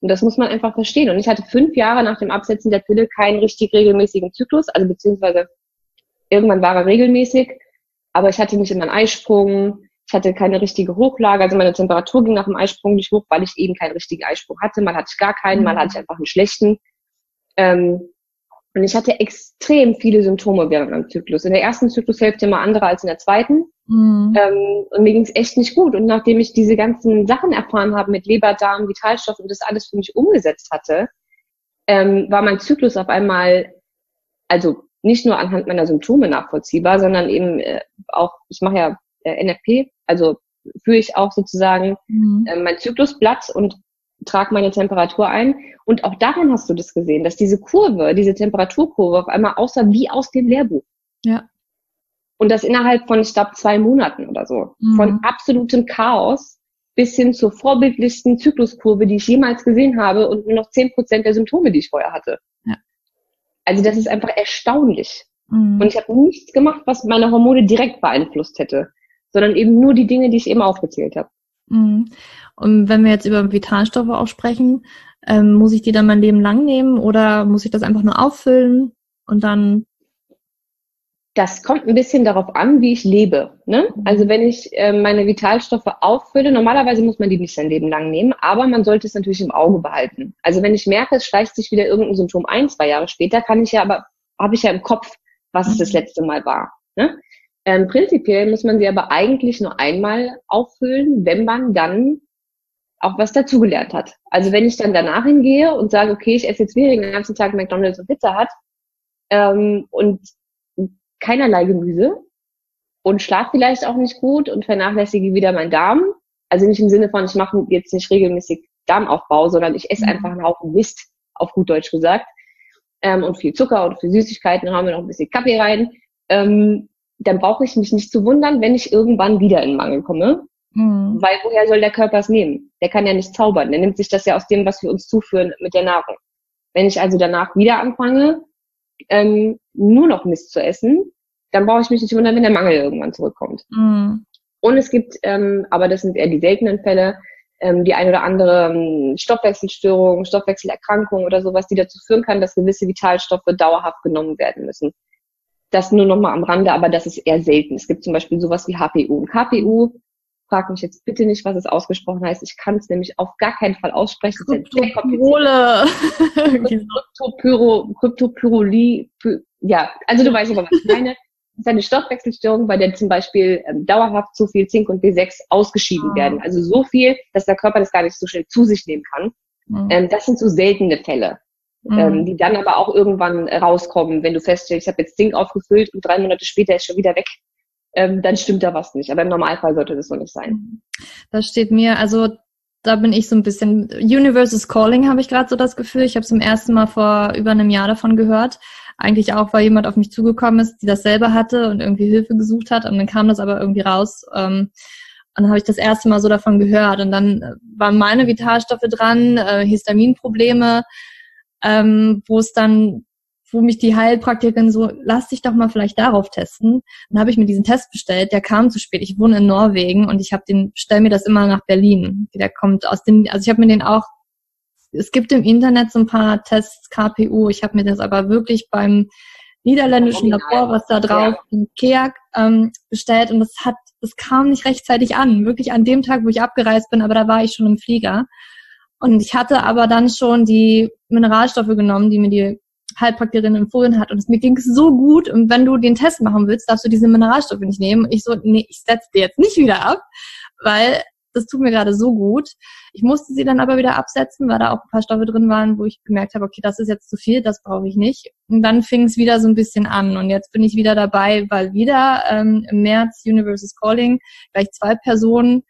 Und das muss man einfach verstehen. Und ich hatte fünf Jahre nach dem Absetzen der Pille keinen richtig regelmäßigen Zyklus, also beziehungsweise irgendwann war er regelmäßig, aber ich hatte nicht immer einen Eisprung, ich hatte keine richtige Hochlage, also meine Temperatur ging nach dem Eisprung nicht hoch, weil ich eben keinen richtigen Eisprung hatte. Mal hatte ich gar keinen, mal hatte ich einfach einen schlechten. Ähm, und ich hatte extrem viele Symptome während meinem Zyklus. In der ersten Zyklushälfte immer andere als in der zweiten. Mhm. Ähm, und mir ging es echt nicht gut. Und nachdem ich diese ganzen Sachen erfahren habe mit Leber, Darm, Vitalstoff und das alles für mich umgesetzt hatte, ähm, war mein Zyklus auf einmal, also nicht nur anhand meiner Symptome nachvollziehbar, sondern eben äh, auch, ich mache ja äh, NFP, also führe ich auch sozusagen mhm. äh, mein Zyklusblatt und trage meine Temperatur ein. Und auch darin hast du das gesehen, dass diese Kurve, diese Temperaturkurve auf einmal aussah wie aus dem Lehrbuch. Ja. Und das innerhalb von, ich glaube, zwei Monaten oder so. Mhm. Von absolutem Chaos bis hin zur vorbildlichsten Zykluskurve, die ich jemals gesehen habe und nur noch zehn Prozent der Symptome, die ich vorher hatte. Also das ist einfach erstaunlich. Mhm. Und ich habe nichts gemacht, was meine Hormone direkt beeinflusst hätte, sondern eben nur die Dinge, die ich eben aufgezählt habe. Mhm. Und wenn wir jetzt über Vitalstoffe auch sprechen, ähm, muss ich die dann mein Leben lang nehmen oder muss ich das einfach nur auffüllen und dann Das kommt ein bisschen darauf an, wie ich lebe. Ne? Mhm. Also wenn ich äh, meine Vitalstoffe auffülle, normalerweise muss man die nicht sein Leben lang nehmen, aber man sollte es natürlich im Auge behalten. Also wenn ich merke, es schleicht sich wieder irgendein Symptom ein, zwei Jahre später, kann ich ja aber, habe ich ja im Kopf, was es das mhm. letzte Mal war. Ne? Ähm, prinzipiell muss man sie aber eigentlich nur einmal auffüllen, wenn man dann auch was dazugelernt hat. Also wenn ich dann danach hingehe und sage, okay, ich esse jetzt wieder den ganzen Tag McDonalds und Pizza hat ähm, und keinerlei Gemüse und schlafe vielleicht auch nicht gut und vernachlässige wieder meinen Darm. Also nicht im Sinne von, ich mache jetzt nicht regelmäßig Darmaufbau, sondern ich esse mhm. einfach einen Haufen Mist, auf gut Deutsch gesagt, ähm, und viel Zucker und viel Süßigkeiten, dann haben wir noch ein bisschen Kaffee rein. Ähm, dann brauche ich mich nicht zu wundern, wenn ich irgendwann wieder in Mangel komme. Mhm. Weil woher soll der Körper es nehmen? Der kann ja nicht zaubern. Der nimmt sich das ja aus dem, was wir uns zuführen mit der Nahrung. Wenn ich also danach wieder anfange, ähm, nur noch Mist zu essen, dann brauche ich mich nicht wundern, wenn der Mangel irgendwann zurückkommt. Mhm. Und es gibt, ähm, aber das sind eher die seltenen Fälle, ähm, die ein oder andere ähm, Stoffwechselstörung, Stoffwechselerkrankung oder sowas, die dazu führen kann, dass gewisse Vitalstoffe dauerhaft genommen werden müssen. Das nur nochmal am Rande, aber das ist eher selten. Es gibt zum Beispiel sowas wie HPU. Und KPU Frag mich jetzt bitte nicht, was es ausgesprochen heißt. Ich kann es nämlich auf gar keinen Fall aussprechen. Kryptopyrole. Kryptopyro, Kryptopyrolie. Ja, also du weißt aber, was ich meine. Das ist eine Stoffwechselstörung, bei der zum Beispiel ähm, dauerhaft zu viel Zink und B6 ausgeschieden ah. werden. Also so viel, dass der Körper das gar nicht so schnell zu sich nehmen kann. Mhm. Ähm, das sind so seltene Fälle. Mhm. Ähm, die dann aber auch irgendwann rauskommen, wenn du feststellst, ich habe jetzt Zink aufgefüllt und drei Monate später ist schon wieder weg ähm, dann stimmt da was nicht. Aber im Normalfall sollte das so nicht sein. Das steht mir, also da bin ich so ein bisschen, Universe is Calling habe ich gerade so das Gefühl. Ich habe zum ersten Mal vor über einem Jahr davon gehört. Eigentlich auch, weil jemand auf mich zugekommen ist, die das selber hatte und irgendwie Hilfe gesucht hat. Und dann kam das aber irgendwie raus. Ähm, und dann habe ich das erste Mal so davon gehört. Und dann äh, waren meine Vitalstoffe dran, äh, Histaminprobleme, ähm, wo es dann wo mich die Heilpraktikerin so, lass dich doch mal vielleicht darauf testen. Dann habe ich mir diesen Test bestellt, der kam zu spät. Ich wohne in Norwegen und ich habe den, stell mir das immer nach Berlin. Der kommt aus dem, also ich habe mir den auch, es gibt im Internet so ein paar Tests KPU. Ich habe mir das aber wirklich beim niederländischen Labor, was da drauf ja. in Keak ähm, bestellt und das hat, das kam nicht rechtzeitig an, wirklich an dem Tag, wo ich abgereist bin, aber da war ich schon im Flieger. Und ich hatte aber dann schon die Mineralstoffe genommen, die mir die Heilpraktikerin empfohlen hat und es mir ging so gut und wenn du den Test machen willst, darfst du diese Mineralstoffe nicht nehmen. Ich so, nee, ich setze die jetzt nicht wieder ab, weil das tut mir gerade so gut. Ich musste sie dann aber wieder absetzen, weil da auch ein paar Stoffe drin waren, wo ich gemerkt habe, okay, das ist jetzt zu viel, das brauche ich nicht. Und dann fing es wieder so ein bisschen an und jetzt bin ich wieder dabei, weil wieder ähm, im März Universe is Calling gleich zwei Personen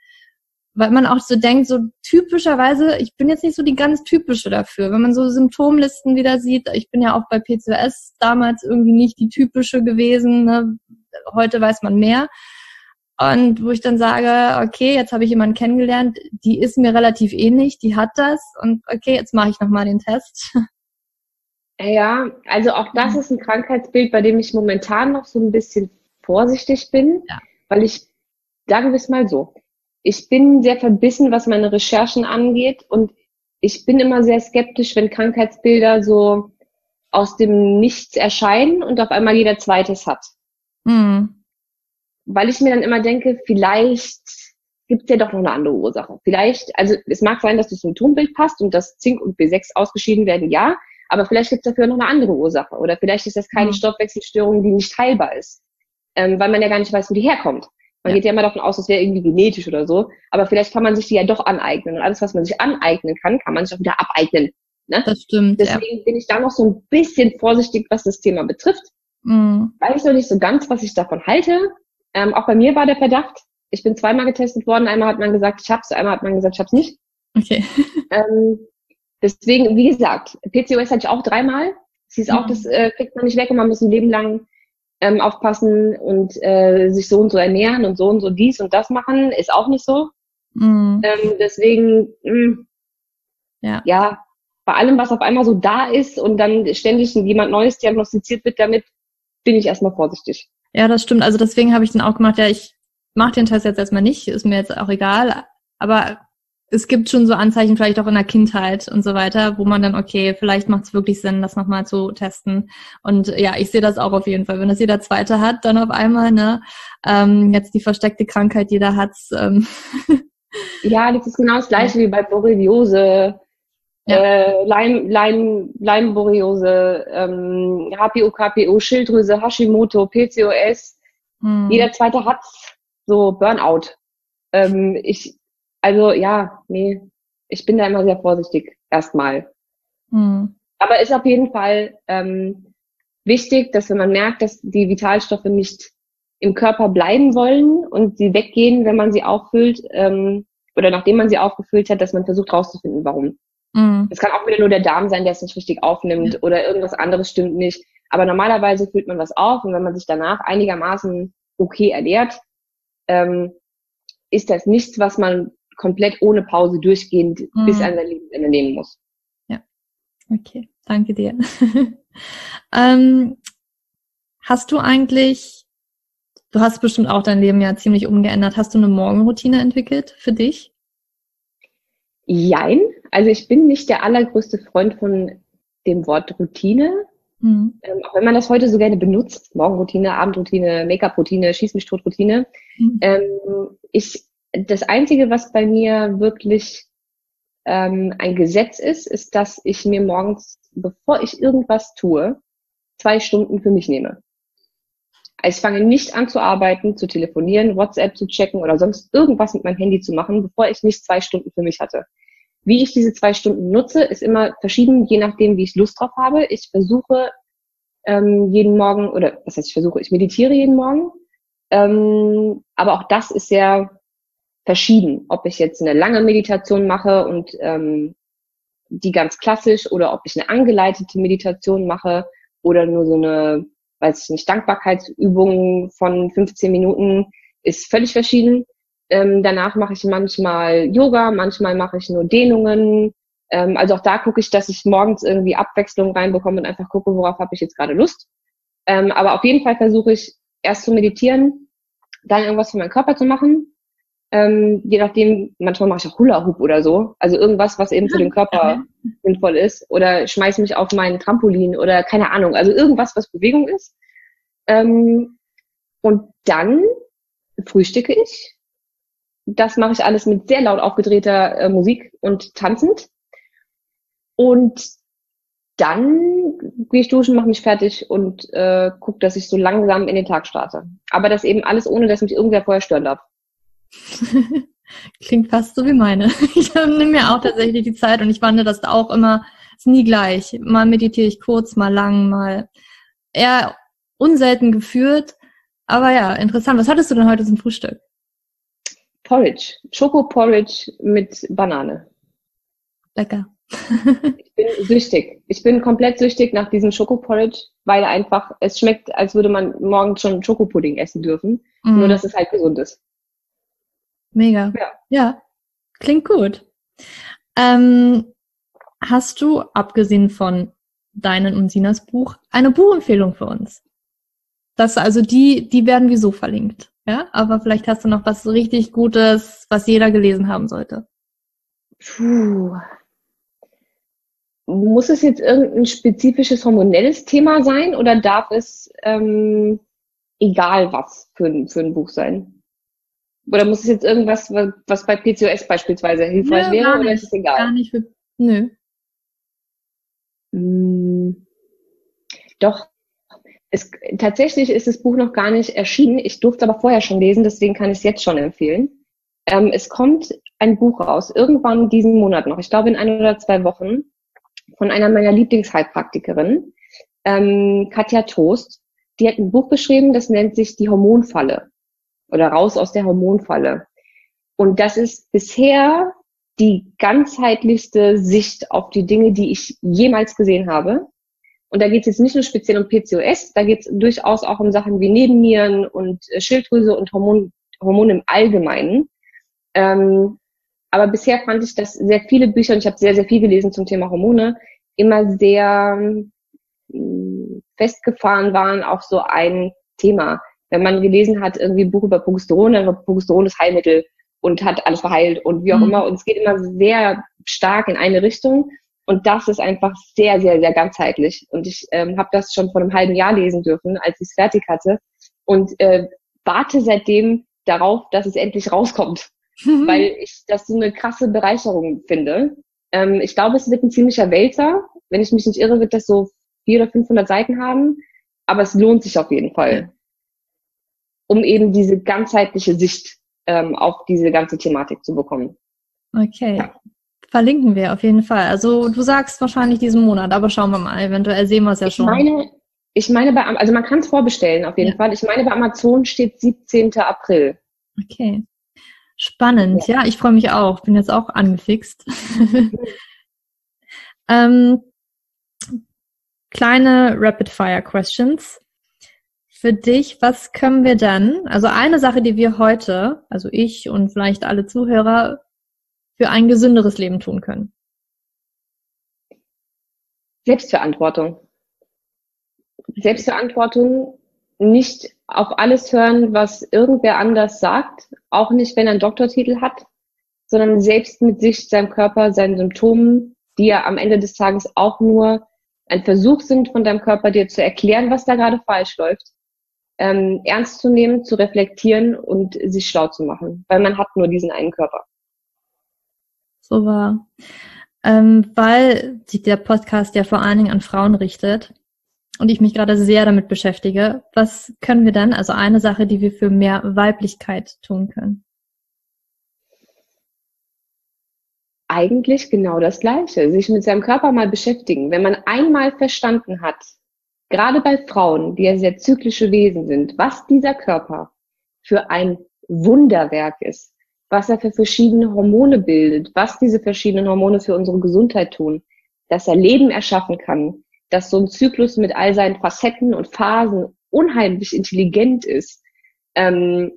weil man auch so denkt, so typischerweise, ich bin jetzt nicht so die ganz typische dafür. Wenn man so Symptomlisten wieder sieht, ich bin ja auch bei PCOS damals irgendwie nicht die typische gewesen, ne? heute weiß man mehr. Und wo ich dann sage, okay, jetzt habe ich jemanden kennengelernt, die ist mir relativ ähnlich, die hat das und okay, jetzt mache ich nochmal den Test. Ja, also auch das ist ein Krankheitsbild, bei dem ich momentan noch so ein bisschen vorsichtig bin, ja. weil ich, sagen wir es mal so, ich bin sehr verbissen, was meine Recherchen angeht und ich bin immer sehr skeptisch, wenn Krankheitsbilder so aus dem Nichts erscheinen und auf einmal jeder zweites hat. Mhm. Weil ich mir dann immer denke, vielleicht gibt es ja doch noch eine andere Ursache. Vielleicht, also es mag sein, dass das Symptombild passt und dass Zink und B6 ausgeschieden werden, ja, aber vielleicht gibt es dafür noch eine andere Ursache. Oder vielleicht ist das keine mhm. Stoffwechselstörung, die nicht heilbar ist, ähm, weil man ja gar nicht weiß, wo die herkommt. Man ja. geht ja immer davon aus, es wäre irgendwie genetisch oder so. Aber vielleicht kann man sich die ja doch aneignen. Und alles, was man sich aneignen kann, kann man sich auch wieder abeignen. Ne? Das stimmt. Deswegen ja. bin ich da noch so ein bisschen vorsichtig, was das Thema betrifft. Mhm. Weiß noch nicht so ganz, was ich davon halte. Ähm, auch bei mir war der Verdacht. Ich bin zweimal getestet worden. Einmal hat man gesagt, ich hab's, einmal hat man gesagt, ich hab's nicht. Okay. Ähm, deswegen, wie gesagt, PCOS hatte ich auch dreimal. Es hieß mhm. auch, das äh, kriegt man nicht weg und man muss ein Leben lang ähm, aufpassen und äh, sich so und so ernähren und so und so dies und das machen, ist auch nicht so. Mhm. Ähm, deswegen, mh, mm, ja. ja, bei allem, was auf einmal so da ist und dann ständig jemand Neues diagnostiziert wird damit, bin ich erstmal vorsichtig. Ja, das stimmt. Also deswegen habe ich den auch gemacht, ja, ich mache den Test jetzt erstmal nicht, ist mir jetzt auch egal. Aber es gibt schon so Anzeichen vielleicht auch in der Kindheit und so weiter, wo man dann, okay, vielleicht macht es wirklich Sinn, das nochmal zu testen. Und ja, ich sehe das auch auf jeden Fall. Wenn das jeder Zweite hat, dann auf einmal, ne, ähm, jetzt die versteckte Krankheit, jeder hat's. Ähm. Ja, das ist genau das gleiche wie bei Borreliose, ja. äh, Leim, Leim, Leimboriose, ähm, HPO, KPO, Schilddrüse, Hashimoto, PCOS. Hm. Jeder Zweite hat's. So Burnout. Ähm, ich also ja, nee, ich bin da immer sehr vorsichtig erstmal. Mhm. Aber ist auf jeden Fall ähm, wichtig, dass wenn man merkt, dass die Vitalstoffe nicht im Körper bleiben wollen und sie weggehen, wenn man sie auffüllt ähm, oder nachdem man sie aufgefüllt hat, dass man versucht herauszufinden, warum. Mhm. Es kann auch wieder nur der Darm sein, der es nicht richtig aufnimmt ja. oder irgendwas anderes stimmt nicht. Aber normalerweise füllt man was auf und wenn man sich danach einigermaßen okay ernährt, ähm, ist das nichts, was man komplett ohne Pause durchgehend mhm. bis an sein Lebensende nehmen muss. Ja, okay, danke dir. ähm, hast du eigentlich, du hast bestimmt auch dein Leben ja ziemlich umgeändert, hast du eine Morgenroutine entwickelt für dich? Jein, also ich bin nicht der allergrößte Freund von dem Wort Routine. Mhm. Ähm, auch wenn man das heute so gerne benutzt, Morgenroutine, Abendroutine, Make-up-Routine, Schieß mich tot Routine. Mhm. Ähm, ich das Einzige, was bei mir wirklich ähm, ein Gesetz ist, ist, dass ich mir morgens, bevor ich irgendwas tue, zwei Stunden für mich nehme. Also ich fange nicht an zu arbeiten, zu telefonieren, WhatsApp zu checken oder sonst irgendwas mit meinem Handy zu machen, bevor ich nicht zwei Stunden für mich hatte. Wie ich diese zwei Stunden nutze, ist immer verschieden, je nachdem, wie ich Lust drauf habe. Ich versuche ähm, jeden Morgen, oder was heißt ich versuche, ich meditiere jeden Morgen. Ähm, aber auch das ist sehr verschieden, ob ich jetzt eine lange Meditation mache und ähm, die ganz klassisch oder ob ich eine angeleitete Meditation mache oder nur so eine, weiß ich nicht, Dankbarkeitsübung von 15 Minuten, ist völlig verschieden. Ähm, danach mache ich manchmal Yoga, manchmal mache ich nur Dehnungen. Ähm, also auch da gucke ich, dass ich morgens irgendwie Abwechslung reinbekomme und einfach gucke, worauf habe ich jetzt gerade Lust. Ähm, aber auf jeden Fall versuche ich erst zu meditieren, dann irgendwas für meinen Körper zu machen, ähm, je nachdem, manchmal mache ich auch Hula Hoop oder so. Also irgendwas, was eben für den Körper sinnvoll ist. Oder schmeiß mich auf meinen Trampolin oder keine Ahnung. Also irgendwas, was Bewegung ist. Ähm, und dann frühstücke ich. Das mache ich alles mit sehr laut aufgedrehter äh, Musik und tanzend. Und dann gehe ich duschen, mache mich fertig und äh, gucke, dass ich so langsam in den Tag starte. Aber das eben alles, ohne dass mich irgendwer vorher stören darf. Klingt fast so wie meine. Ich nehme mir auch tatsächlich die Zeit und ich wandle das auch immer, ist nie gleich. Mal meditiere ich kurz, mal lang, mal eher unselten geführt. Aber ja, interessant. Was hattest du denn heute zum Frühstück? Porridge. Schokoporridge mit Banane. Lecker. ich bin süchtig. Ich bin komplett süchtig nach diesem Schokoporridge, weil einfach es schmeckt, als würde man morgens schon Schokopudding essen dürfen. Mm. Nur, dass es halt gesund ist. Mega. Ja. ja. Klingt gut. Ähm, hast du, abgesehen von deinen und Sinas Buch, eine Buchempfehlung für uns? Das, also die, die werden wir so verlinkt. Ja, aber vielleicht hast du noch was richtig Gutes, was jeder gelesen haben sollte. Puh. Muss es jetzt irgendein spezifisches hormonelles Thema sein oder darf es ähm, egal was für, für ein Buch sein? Oder muss es jetzt irgendwas, was bei PCOS beispielsweise hilfreich Nö, wäre, oder ist es egal? Gar nicht. Für, nö. Hm, doch. Es, tatsächlich ist das Buch noch gar nicht erschienen. Ich durfte es aber vorher schon lesen, deswegen kann ich es jetzt schon empfehlen. Ähm, es kommt ein Buch raus, irgendwann diesen Monat noch, ich glaube in ein oder zwei Wochen, von einer meiner Lieblingsheilpraktikerinnen, ähm, Katja Toast. Die hat ein Buch geschrieben, das nennt sich Die Hormonfalle oder raus aus der Hormonfalle. Und das ist bisher die ganzheitlichste Sicht auf die Dinge, die ich jemals gesehen habe. Und da geht es jetzt nicht nur speziell um PCOS, da geht es durchaus auch um Sachen wie Nebennieren und äh, Schilddrüse und Hormon, Hormone im Allgemeinen. Ähm, aber bisher fand ich, dass sehr viele Bücher, und ich habe sehr, sehr viel gelesen zum Thema Hormone, immer sehr äh, festgefahren waren auf so ein Thema wenn man gelesen hat, irgendwie ein Buch über Progesteron, dann war Progesteron das Heilmittel und hat alles verheilt und wie auch mhm. immer. Und es geht immer sehr stark in eine Richtung. Und das ist einfach sehr, sehr, sehr ganzheitlich. Und ich ähm, habe das schon vor einem halben Jahr lesen dürfen, als ich es fertig hatte. Und äh, warte seitdem darauf, dass es endlich rauskommt. Mhm. Weil ich das so eine krasse Bereicherung finde. Ähm, ich glaube, es wird ein ziemlicher Wälzer. Wenn ich mich nicht irre, wird das so 400 oder 500 Seiten haben. Aber es lohnt sich auf jeden Fall. Um eben diese ganzheitliche Sicht ähm, auf diese ganze Thematik zu bekommen. Okay. Ja. Verlinken wir auf jeden Fall. Also du sagst wahrscheinlich diesen Monat, aber schauen wir mal. Eventuell sehen wir es ja schon. Ich meine, ich meine bei, also man kann es vorbestellen auf jeden ja. Fall. Ich meine bei Amazon steht 17. April. Okay. Spannend, ja, ja ich freue mich auch. Bin jetzt auch angefixt. ähm, kleine Rapid Fire Questions für dich, was können wir dann, also eine Sache, die wir heute, also ich und vielleicht alle Zuhörer, für ein gesünderes Leben tun können? Selbstverantwortung. Selbstverantwortung, nicht auf alles hören, was irgendwer anders sagt, auch nicht, wenn er einen Doktortitel hat, sondern selbst mit sich, seinem Körper, seinen Symptomen, die ja am Ende des Tages auch nur ein Versuch sind von deinem Körper, dir zu erklären, was da gerade falsch läuft, ähm, ernst zu nehmen, zu reflektieren und sich schlau zu machen, weil man hat nur diesen einen Körper. So war. Ähm, weil sich der Podcast ja vor allen Dingen an Frauen richtet und ich mich gerade sehr damit beschäftige, was können wir dann, also eine Sache, die wir für mehr Weiblichkeit tun können? Eigentlich genau das Gleiche, sich mit seinem Körper mal beschäftigen. Wenn man einmal verstanden hat, gerade bei Frauen, die ja sehr zyklische Wesen sind, was dieser Körper für ein Wunderwerk ist, was er für verschiedene Hormone bildet, was diese verschiedenen Hormone für unsere Gesundheit tun, dass er Leben erschaffen kann, dass so ein Zyklus mit all seinen Facetten und Phasen unheimlich intelligent ist ähm,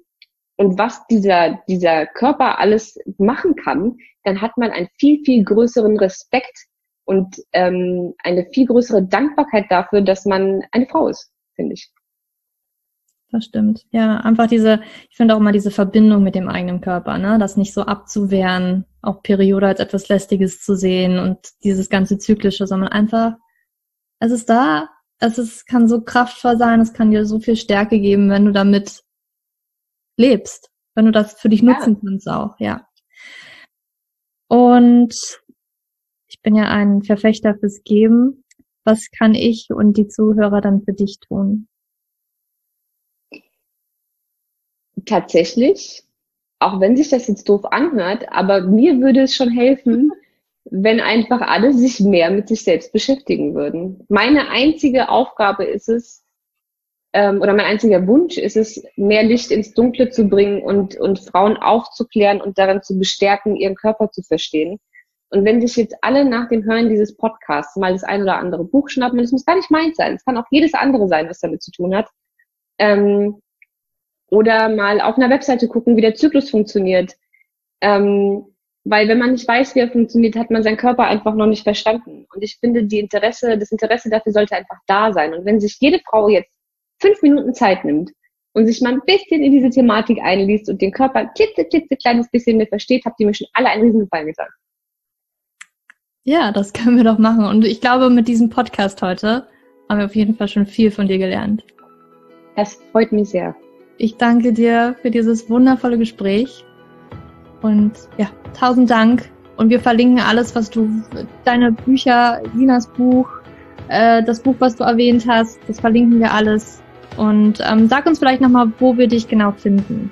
und was dieser, dieser Körper alles machen kann, dann hat man einen viel, viel größeren Respekt und ähm, eine viel größere Dankbarkeit dafür, dass man eine Frau ist, finde ich. Das stimmt. Ja, einfach diese, ich finde auch immer diese Verbindung mit dem eigenen Körper, ne? Das nicht so abzuwehren, auch Periode als etwas Lästiges zu sehen und dieses ganze Zyklische, sondern einfach, es ist da, es ist, kann so kraftvoll sein, es kann dir so viel Stärke geben, wenn du damit lebst, wenn du das für dich nutzen ja. kannst auch, ja. Und ich bin ja ein Verfechter fürs Geben. Was kann ich und die Zuhörer dann für dich tun? Tatsächlich, auch wenn sich das jetzt doof anhört, aber mir würde es schon helfen, wenn einfach alle sich mehr mit sich selbst beschäftigen würden. Meine einzige Aufgabe ist es, ähm, oder mein einziger Wunsch ist es, mehr Licht ins Dunkle zu bringen und, und Frauen aufzuklären und daran zu bestärken, ihren Körper zu verstehen. Und wenn sich jetzt alle nach dem Hören dieses Podcasts mal das ein oder andere Buch schnappen, es muss gar nicht meins sein, es kann auch jedes andere sein, was damit zu tun hat, ähm, oder mal auf einer Webseite gucken, wie der Zyklus funktioniert. Ähm, weil wenn man nicht weiß, wie er funktioniert, hat man seinen Körper einfach noch nicht verstanden. Und ich finde, die Interesse, das Interesse dafür sollte einfach da sein. Und wenn sich jede Frau jetzt fünf Minuten Zeit nimmt und sich mal ein bisschen in diese Thematik einliest und den Körper ein klitzekleines bisschen mehr versteht, habt ihr mir schon alle einen Riesengefallen getan. Ja, das können wir doch machen. Und ich glaube, mit diesem Podcast heute haben wir auf jeden Fall schon viel von dir gelernt. Das freut mich sehr. Ich danke dir für dieses wundervolle Gespräch. Und ja, tausend Dank. Und wir verlinken alles, was du, deine Bücher, Sinas Buch, äh, das Buch, was du erwähnt hast, das verlinken wir alles. Und ähm, sag uns vielleicht nochmal, wo wir dich genau finden.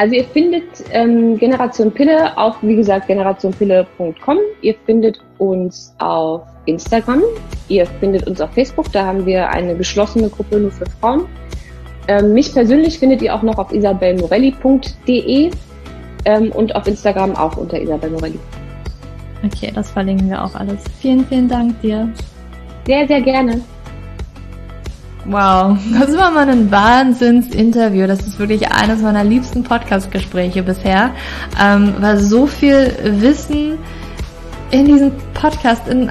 Also ihr findet ähm, Generation Pille auf, wie gesagt, generationpille.com. Ihr findet uns auf Instagram. Ihr findet uns auf Facebook. Da haben wir eine geschlossene Gruppe nur für Frauen. Ähm, mich persönlich findet ihr auch noch auf isabelmorelli.de ähm, und auf Instagram auch unter Isabel Morelli. Okay, das verlinken wir auch alles. Vielen, vielen Dank dir. Sehr, sehr gerne. Wow, das war mal ein Wahnsinns-Interview. Das ist wirklich eines meiner liebsten Podcast-Gespräche bisher, ähm, weil so viel Wissen in diesem Podcast, in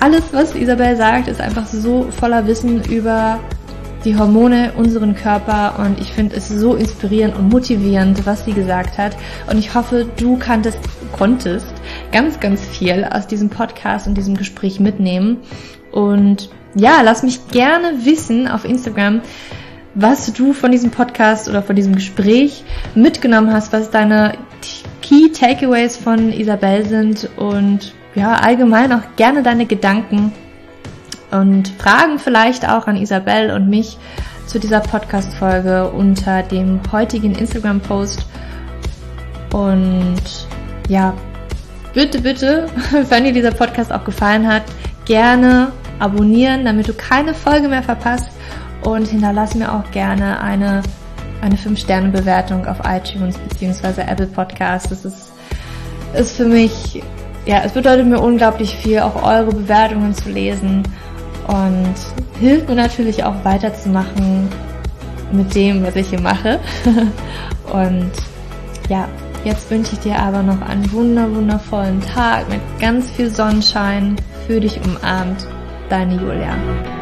alles, was Isabel sagt, ist einfach so voller Wissen über die Hormone unseren Körper und ich finde es so inspirierend und motivierend, was sie gesagt hat. Und ich hoffe, du kanntest, konntest ganz, ganz viel aus diesem Podcast und diesem Gespräch mitnehmen. Und ja, lass mich gerne wissen auf Instagram, was du von diesem Podcast oder von diesem Gespräch mitgenommen hast, was deine Key Takeaways von Isabel sind und ja, allgemein auch gerne deine Gedanken und Fragen vielleicht auch an Isabel und mich zu dieser Podcast-Folge unter dem heutigen Instagram-Post. Und ja, bitte, bitte, wenn dir dieser Podcast auch gefallen hat, gerne abonnieren, damit du keine Folge mehr verpasst und hinterlass mir auch gerne eine, eine 5-Sterne-Bewertung auf iTunes bzw. Apple Podcasts. Das ist, ist für mich, ja, es bedeutet mir unglaublich viel, auch eure Bewertungen zu lesen und hilft mir natürlich auch weiterzumachen mit dem, was ich hier mache. und ja, jetzt wünsche ich dir aber noch einen wunder wundervollen Tag mit ganz viel Sonnenschein für dich umarmt. Deine Julia. So,